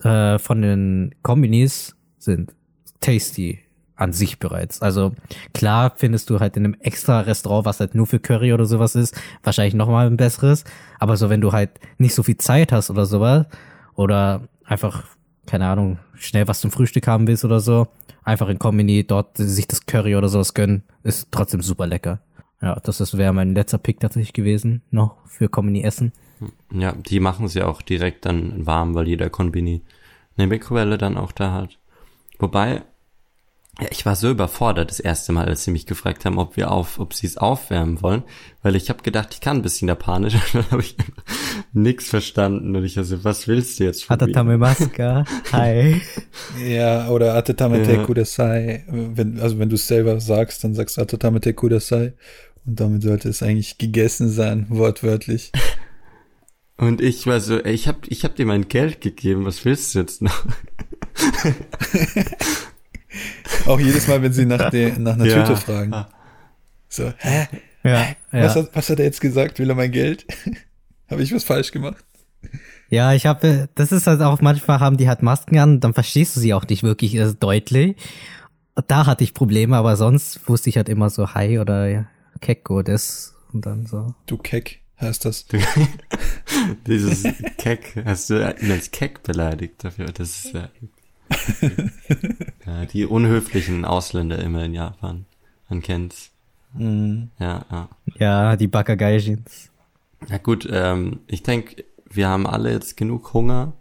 äh, von den Kombinis sind tasty an sich bereits. Also klar findest du halt in einem extra Restaurant, was halt nur für Curry oder sowas ist, wahrscheinlich nochmal ein besseres. Aber so wenn du halt nicht so viel Zeit hast oder sowas oder einfach, keine Ahnung, schnell was zum Frühstück haben willst oder so, einfach in Kombini dort sich das Curry oder sowas gönnen, ist trotzdem super lecker. Ja, das wäre mein letzter Pick tatsächlich gewesen, noch für Kombini Essen. Ja, die machen sie auch direkt dann warm, weil jeder Konbini eine Mikrowelle dann auch da hat. Wobei, Ja, ich war so überfordert das erste Mal, als sie mich gefragt haben, ob wir auf, ob sie es aufwärmen wollen, weil ich habe gedacht, ich kann ein bisschen Japanisch und dann habe ich nix verstanden und ich also, was willst du jetzt von Hatatame Maska, hi. Ja, oder Atetamete ja. Kudasai. Wenn, also wenn du es selber sagst, dann sagst du Atetamete Kudasai. Und damit sollte es eigentlich gegessen sein, wortwörtlich. Und ich war so, ey, ich hab, ich hab dir mein Geld gegeben, was willst du jetzt noch? Auch jedes Mal, wenn sie nach, der, nach einer ja. Tüte fragen. So, hä? Ja, was, ja. Hat, was hat er jetzt gesagt? Will er mein Geld? habe ich was falsch gemacht? Ja, ich habe, das ist halt auch, manchmal haben die halt Masken an, dann verstehst du sie auch nicht wirklich also deutlich. Da hatte ich Probleme, aber sonst wusste ich halt immer so Hi oder ja, Kekko, das und dann so. Du Keck heißt das. Dieses Keck, hast du ihn als Keck beleidigt dafür? Das ist ja ja, die unhöflichen Ausländer immer in Japan. Man kennt's. Mhm. Ja, ja. Ja, die Bakagaijins. Ja gut, ähm, ich denke, wir haben alle jetzt genug Hunger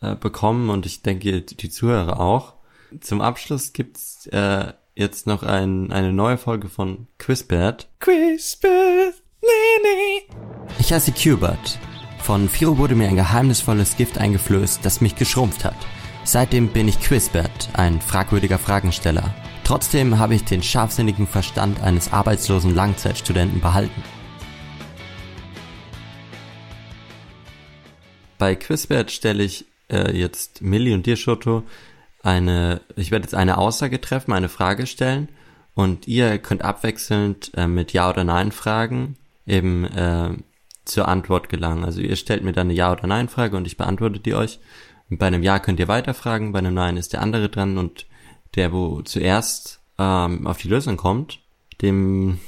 äh, bekommen und ich denke, die Zuhörer auch. Zum Abschluss gibt's äh, jetzt noch ein, eine neue Folge von Quizbert. Quizbert, nee, nee. Ich heiße Qbert. Von Firo wurde mir ein geheimnisvolles Gift eingeflößt, das mich geschrumpft hat. Seitdem bin ich Quizbert, ein fragwürdiger Fragensteller. Trotzdem habe ich den scharfsinnigen Verstand eines arbeitslosen Langzeitstudenten behalten. Bei Quizbert stelle ich äh, jetzt Millie und dir, Shoto, eine, ich werde jetzt eine Aussage treffen, eine Frage stellen und ihr könnt abwechselnd äh, mit Ja oder Nein Fragen eben äh, zur Antwort gelangen. Also ihr stellt mir dann eine Ja oder Nein Frage und ich beantworte die euch bei einem Ja könnt ihr weiterfragen, bei einem Nein ist der andere dran und der, wo zuerst ähm, auf die Lösung kommt, dem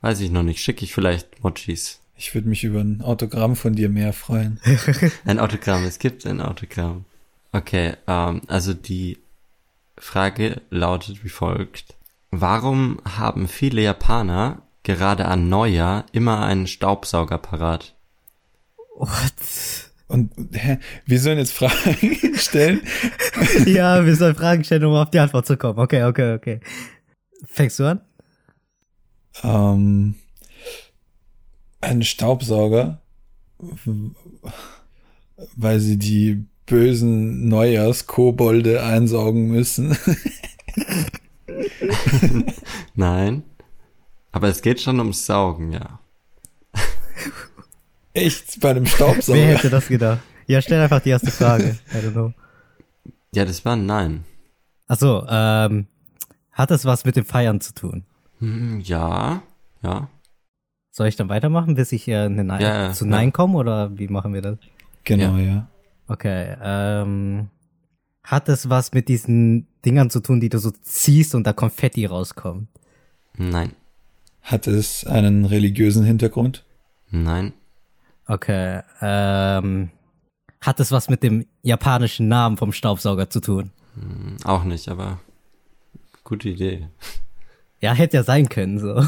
weiß ich noch nicht, schicke ich vielleicht Mochis. Ich würde mich über ein Autogramm von dir mehr freuen. ein Autogramm, es gibt ein Autogramm. Okay, ähm, also die Frage lautet wie folgt. Warum haben viele Japaner gerade an Neujahr immer einen Staubsauger parat? What? Und hä, wir sollen jetzt Fragen stellen? ja, wir sollen Fragen stellen, um auf die Antwort zu kommen. Okay, okay, okay. Fängst du an? Ähm, ein Staubsauger, weil sie die bösen Neujahrskobolde einsaugen müssen. Nein. Aber es geht schon ums Saugen, ja. Echt? Bei einem Staubsauger? Wer hätte das gedacht? Ja, stell einfach die erste Frage. I don't know. Ja, das war ein Nein. Ach so, ähm, hat das was mit dem Feiern zu tun? Hm, ja, ja. Soll ich dann weitermachen, bis ich äh, eine Nein, ja, zu Nein ja. komme oder wie machen wir das? Genau, ja. ja. Okay, ähm, hat das was mit diesen Dingern zu tun, die du so ziehst und da Konfetti rauskommt? Nein. Hat es einen religiösen Hintergrund? Nein. Okay. Ähm, hat es was mit dem japanischen Namen vom Staubsauger zu tun? Hm, auch nicht, aber gute Idee. Ja, hätte ja sein können, so.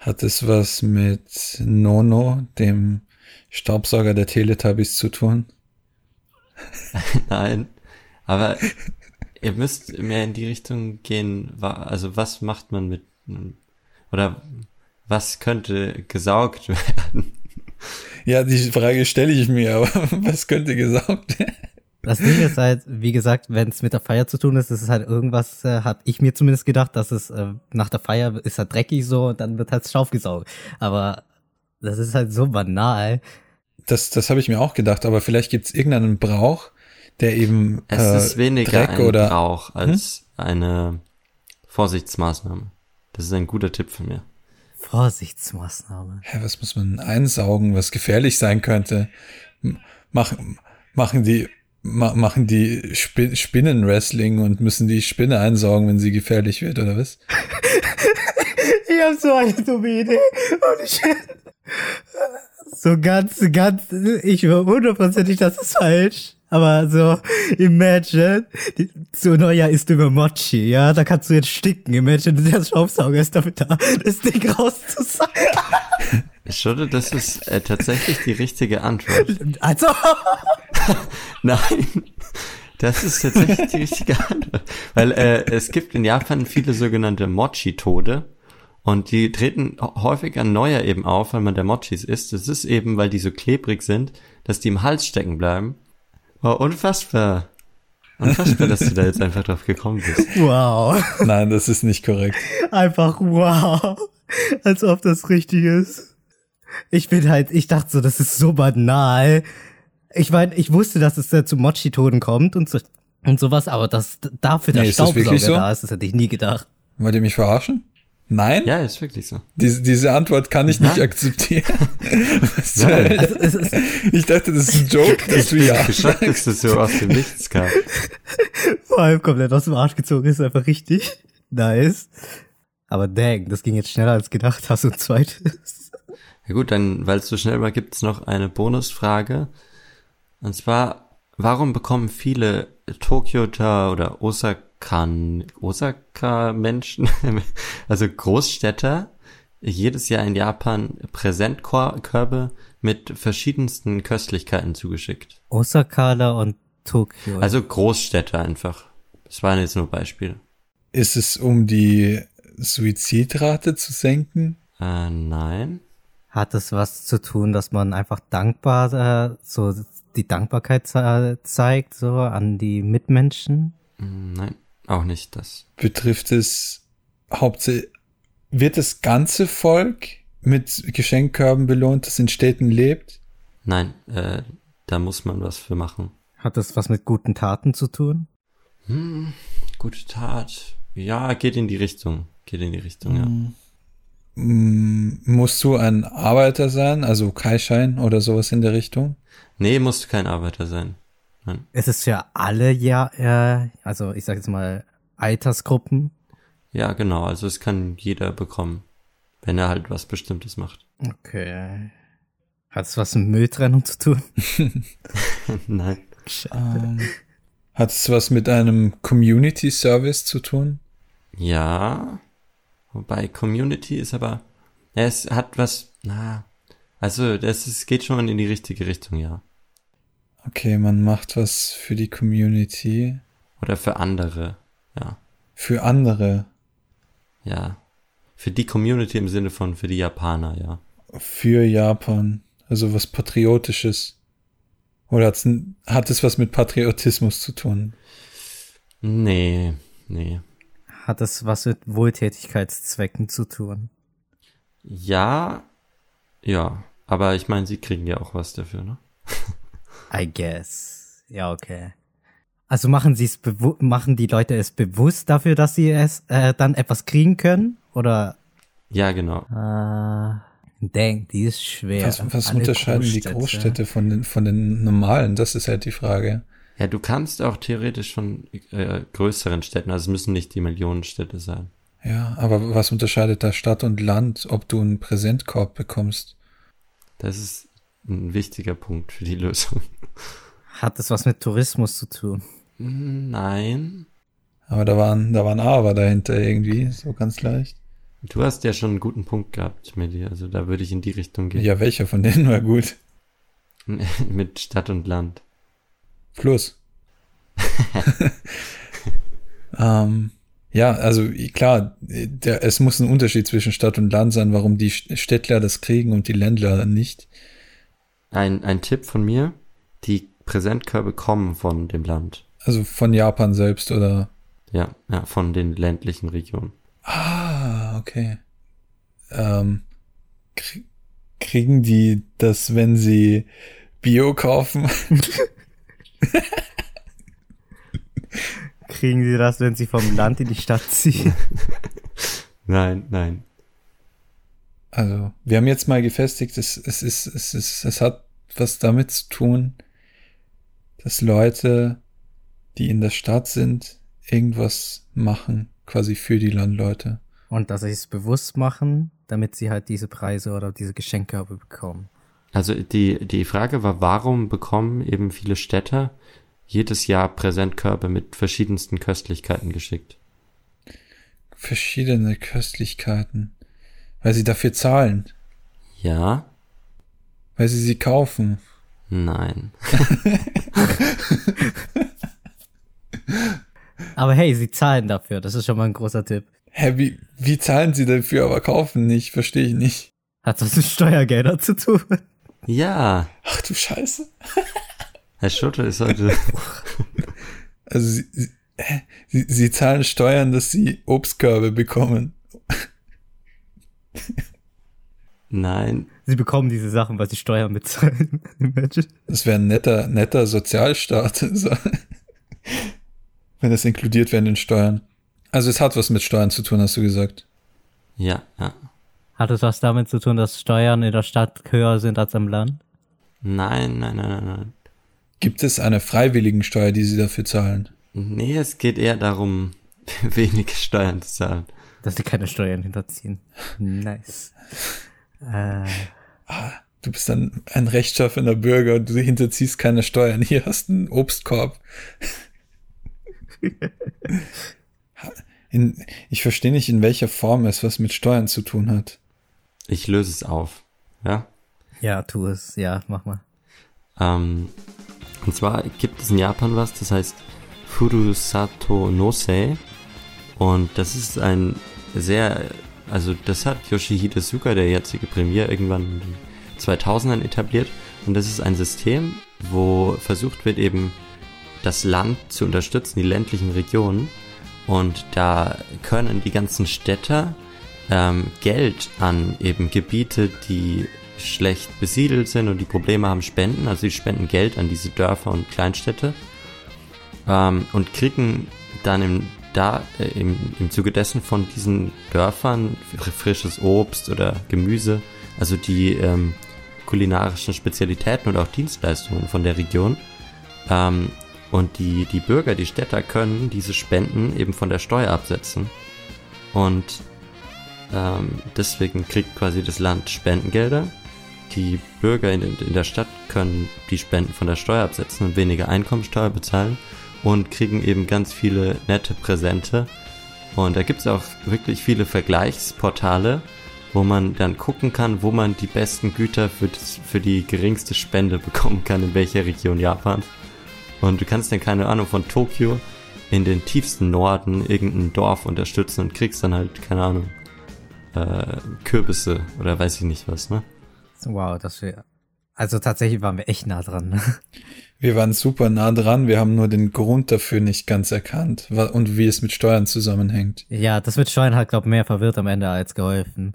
Hat es was mit Nono, dem Staubsauger der Teletubbies, zu tun? Nein, aber ihr müsst mehr in die Richtung gehen, also was macht man mit, oder was könnte gesaugt werden? Ja, die Frage stelle ich mir, aber was könnte gesaugt werden? Das Ding ist halt, wie gesagt, wenn es mit der Feier zu tun ist, ist es halt irgendwas, äh, habe ich mir zumindest gedacht, dass es äh, nach der Feier ist halt dreckig so und dann wird halt Staub gesaugt. Aber das ist halt so banal. Das, das habe ich mir auch gedacht, aber vielleicht gibt es irgendeinen Brauch, der eben Es äh, ist weniger Dreck ein oder Brauch als hm? eine Vorsichtsmaßnahme. Das ist ein guter Tipp von mir. Vorsichtsmaßnahme. Ja, was muss man einsaugen, was gefährlich sein könnte? Machen, machen die, machen die Spinnenwrestling und müssen die Spinne einsaugen, wenn sie gefährlich wird, oder was? ich habe so eine dumme Idee. Und ich, so ganz, ganz, ich war hundertprozentig, das ist falsch. Aber so, imagine, zu Neujahr ist über Mochi, ja, da kannst du jetzt sticken. Imagine, der Staubsauger ist dafür da, das Ding rauszusaugen. Schade, das ist äh, tatsächlich die richtige Antwort. Also. Nein. Das ist tatsächlich die richtige Antwort. Weil äh, es gibt in Japan viele sogenannte Mochi-Tode. Und die treten häufig an Neujahr eben auf, weil man der Mochis isst. Das ist eben, weil die so klebrig sind, dass die im Hals stecken bleiben. Oh, unfassbar. Unfassbar, dass du da jetzt einfach drauf gekommen bist. Wow. Nein, das ist nicht korrekt. Einfach wow. Als ob das richtig ist. Ich bin halt, ich dachte so, das ist so banal. Ich meine, ich wusste, dass es da zu Mochi-Toden kommt und so, und sowas, aber dass dafür der Nee, ist das Staubsauger wirklich so? da ist, das hätte ich nie gedacht. Wollt ihr mich verarschen? Nein? Ja, ist wirklich so. Diese, diese Antwort kann ich nicht akzeptieren. Nein. Also, Ich dachte, das ist ein Joke, dass du ja. Geschockt, dass das so aus dem Nichts kam. vor allem komplett aus dem Arsch gezogen ist, einfach richtig nice. Aber dang, das ging jetzt schneller als gedacht. Hast du ein zweites? Ja gut, dann, weil es so schnell war, gibt's noch eine Und zwar, warum bekommen viele Tokioter oder Osaka, Osaka-Menschen, also Großstädter, jedes Jahr in Japan Präsentkörbe mit verschiedensten Köstlichkeiten zugeschickt? Osaka und Tokio. Also Großstädter einfach. Das waren jetzt nur Beispiele. Ist es um die Suizidrate zu senken? Äh, nein. Hat es was zu tun, dass man einfach dankbar, äh, so die Dankbarkeit ze zeigt, so an die Mitmenschen? Hm, Nein, auch nicht das. Betrifft es hauptsächlich, wird das ganze Volk mit Geschenkkörben belohnt, das in Städten lebt? Nein, äh, da muss man was für machen. Hat es was mit guten Taten zu tun? Hm, gute Tat. Ja, geht in die Richtung. Geht in die Richtung, ja. Mm, Musst du ein Arbeiter sein, also Kaischein oder sowas in der Richtung? Nee, musst du kein Arbeiter sein. Es ist ja alle ja, äh, also ich sag jetzt mal Altersgruppen. Ja, genau. Also es kann jeder bekommen, wenn er halt was Bestimmtes macht. Okay. Hat es was mit Mülltrennung zu tun? Nein. Ähm, hat es was mit einem Community Service zu tun? Ja. Wobei Community ist aber, ja, es hat was, na, also das ist, geht schon in die richtige Richtung, ja. Okay, man macht was für die Community, Oder für andere, ja. für andere, Ja. Für die Community im Sinne von für die Japaner, ja. für Japan, also was Patriotisches. Oder hat es was mit Patriotismus zu tun? Nee, nee. Hat es was mit Wohltätigkeitszwecken zu tun? Ja, ja. Aber ich meine, sie kriegen ja auch was dafür, ne? I guess. Ja, okay. Also machen sie es bewu- machen die Leute es bewusst dafür, dass sie es äh, dann etwas kriegen können? Oder Ja, genau. äh, dang, die ist schwer. Was, was unterscheiden die Großstädte. Großstädte von den, von den normalen? Das ist halt die Frage. Ja, du kannst auch theoretisch von äh, größeren Städten, also es müssen nicht die Millionenstädte sein. Ja, aber was unterscheidet da Stadt und Land, ob du einen Präsentkorb bekommst? Das ist ein wichtiger Punkt für die Lösung. Hat es was mit Tourismus zu tun? Nein. Aber da waren, da waren Aber dahinter irgendwie, so ganz leicht. Du hast ja schon einen guten Punkt gehabt, Medi. Also da würde ich in die Richtung gehen. Ja, welcher von denen war gut? Mit Stadt und Land. Fluss. ähm, ja, also klar, der, es muss ein Unterschied zwischen Stadt und Land sein, warum die Städtler das kriegen und die Ländler nicht. Ein, ein Tipp von mir. Die Präsentkörbe kommen von dem Land. Also von Japan selbst oder. Ja, ja, von den ländlichen Regionen. Ah, okay. Ähm, krie- kriegen die das, wenn sie Bio kaufen? Kriegen sie das, wenn sie vom Land in die Stadt ziehen? Nein, nein. Also, wir haben jetzt mal gefestigt, es, es ist, es ist, es hat was damit zu tun, dass Leute, die in der Stadt sind, irgendwas machen, quasi für die Landleute. Und dass sie es bewusst machen, damit sie halt diese Preise oder diese Geschenkkörbe bekommen. Also die, die Frage war, warum bekommen eben viele Städter jedes Jahr Präsentkörbe mit verschiedensten Köstlichkeiten geschickt? Verschiedene Köstlichkeiten. Weil sie dafür zahlen. Ja? Weil sie sie kaufen. Nein. Aber hey, sie zahlen dafür. Das ist schon mal ein großer Tipp. Hä, wie, wie zahlen sie dafür, aber kaufen nicht? Verstehe ich nicht. Hat das mit Steuergeldern zu tun? Ja. Ach du Scheiße. Herr Schutter ist heute. Also sie, sie, sie, sie zahlen Steuern, dass sie Obstkörbe bekommen. Nein. Sie bekommen diese Sachen, weil sie Steuern bezahlen. Imagine. Das wäre ein netter, netter Sozialstaat. So. Wenn das inkludiert wäre in den Steuern. Also es hat was mit Steuern zu tun, hast du gesagt. Ja, ja. Hat es was damit zu tun, dass Steuern in der Stadt höher sind als am Land? Nein, nein, nein, nein, nein. Gibt es eine Freiwilligensteuer, die sie dafür zahlen? Nee, es geht eher darum, wenige Steuern zu zahlen. Dass sie keine Steuern hinterziehen. Nice. Äh, Du bist dann ein rechtschaffener Bürger und du hinterziehst keine Steuern. Hier hast du einen Obstkorb. In, ich verstehe nicht, in welcher Form es was mit Steuern zu tun hat. Ich löse es auf. Ja. ja, tu es. Ja, mach mal. Ähm, und zwar gibt es in Japan was, das heißt Furusato Nosei. Und das ist ein sehr, also das hat Yoshihide Suga, der jetzige Premier, irgendwann in den 2000ern etabliert. Und das ist ein System, wo versucht wird eben das Land zu unterstützen, die ländlichen Regionen. Und da können die ganzen Städter ähm, Geld an eben Gebiete, die schlecht besiedelt sind und die Probleme haben, spenden. Also sie spenden Geld an diese Dörfer und Kleinstädte ähm, und kriegen dann im, da, äh, im, im Zuge dessen von diesen Dörfern fr- frisches Obst oder Gemüse, also die ähm, kulinarischen Spezialitäten und auch Dienstleistungen von der Region. Ähm, und die, die Bürger, die Städter können diese Spenden eben von der Steuer absetzen. Und ähm, deswegen kriegt quasi das Land Spendengelder. Die Bürger in, in der Stadt können die Spenden von der Steuer absetzen und weniger Einkommensteuer bezahlen und kriegen eben ganz viele nette Präsente. Und da gibt's auch wirklich viele Vergleichsportale, wo man dann gucken kann, wo man die besten Güter für, das, für die geringste Spende bekommen kann, in welcher Region Japans. Und du kannst dann, keine Ahnung, von Tokio in den tiefsten Norden irgendein Dorf unterstützen und kriegst dann halt, keine Ahnung, äh, Kürbisse oder weiß ich nicht was, ne? Wow, das wäre. Also tatsächlich waren wir echt nah dran. Ne? Wir waren super nah dran, wir haben nur den Grund dafür nicht ganz erkannt und wie es mit Steuern zusammenhängt. Ja, das wird Steuern halt, glaub mehr verwirrt am Ende als geholfen.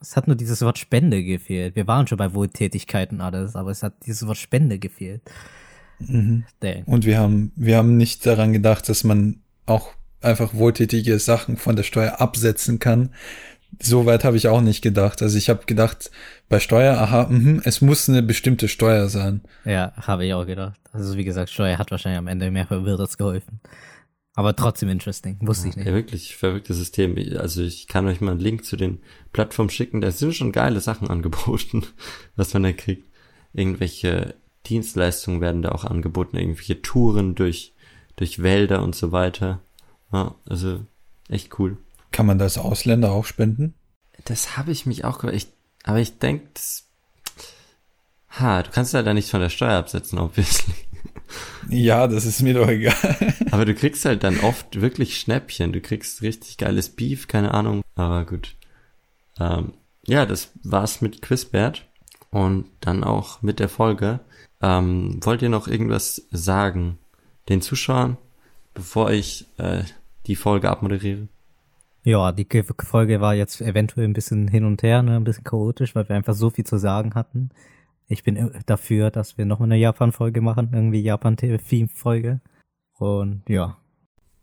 Es hat nur dieses Wort Spende gefehlt. Wir waren schon bei Wohltätigkeiten alles, aber es hat dieses Wort Spende gefehlt. Mhm. Und wir haben, wir haben nicht daran gedacht, dass man auch einfach wohltätige Sachen von der Steuer absetzen kann. So weit habe ich auch nicht gedacht. Also ich habe gedacht, bei Steuer, aha, mh, es muss eine bestimmte Steuer sein. Ja, habe ich auch gedacht. Also wie gesagt, Steuer hat wahrscheinlich am Ende mehr verwirrt als geholfen. Aber trotzdem interesting. Wusste ich Ja, nicht. wirklich verrücktes System. Ich- Also ich kann euch mal einen Link zu den Plattformen schicken. Da sind schon geile Sachen angeboten, was man da kriegt. Irgendwelche Dienstleistungen werden da auch angeboten, irgendwelche Touren durch, durch Wälder und so weiter. Ja, also echt cool. Kann man das Ausländer auch spenden? Das habe ich mich auch gefragt. Aber ich denke, ha, du kannst leider nicht von der Steuer absetzen, obviously. Ja, das ist mir doch egal. Aber du kriegst halt dann oft wirklich Schnäppchen. Du kriegst richtig geiles Beef, keine Ahnung. Aber gut. Ähm, ja, das war's mit Quizbert. Und dann auch mit der Folge. Ähm, wollt ihr noch irgendwas sagen den Zuschauern, bevor ich äh, die Folge abmoderiere? Ja, die Ge- Folge war jetzt eventuell ein bisschen hin und her, ne, ein bisschen chaotisch, weil wir einfach so viel zu sagen hatten. Ich bin äh, dafür, dass wir noch eine Japan-Folge machen, irgendwie Japan-Theme-Folge. Und ja,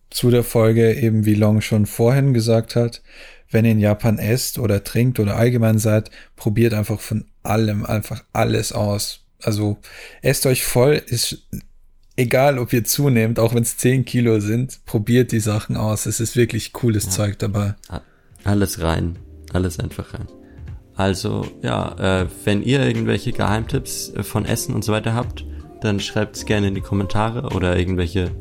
Zu der Folge eben, wie Long schon vorhin gesagt hat, wenn ihr in Japan esst oder trinkt oder allgemein seid, probiert einfach von allem, einfach alles aus. Also esst euch voll, ist egal, ob ihr zunehmt, auch wenn es 10 Kilo sind, probiert die Sachen aus. Es ist wirklich cooles Zeug dabei. Alles rein. Alles einfach rein. Also, ja, äh, wenn ihr irgendwelche Geheimtipps äh, von Essen und so weiter habt, dann schreibt's gerne in die Kommentare oder irgendwelche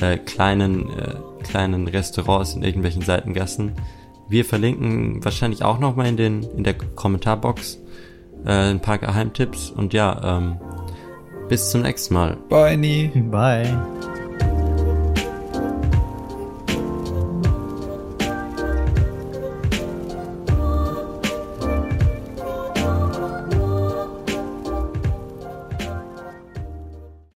äh, kleinen, äh, kleinen Restaurants in irgendwelchen Seitengassen. Wir verlinken wahrscheinlich auch nochmal in den, in der Kommentarbox äh, ein paar Geheimtipps und ja, ähm, bis zum nächsten Mal. Bye, Nie. bye.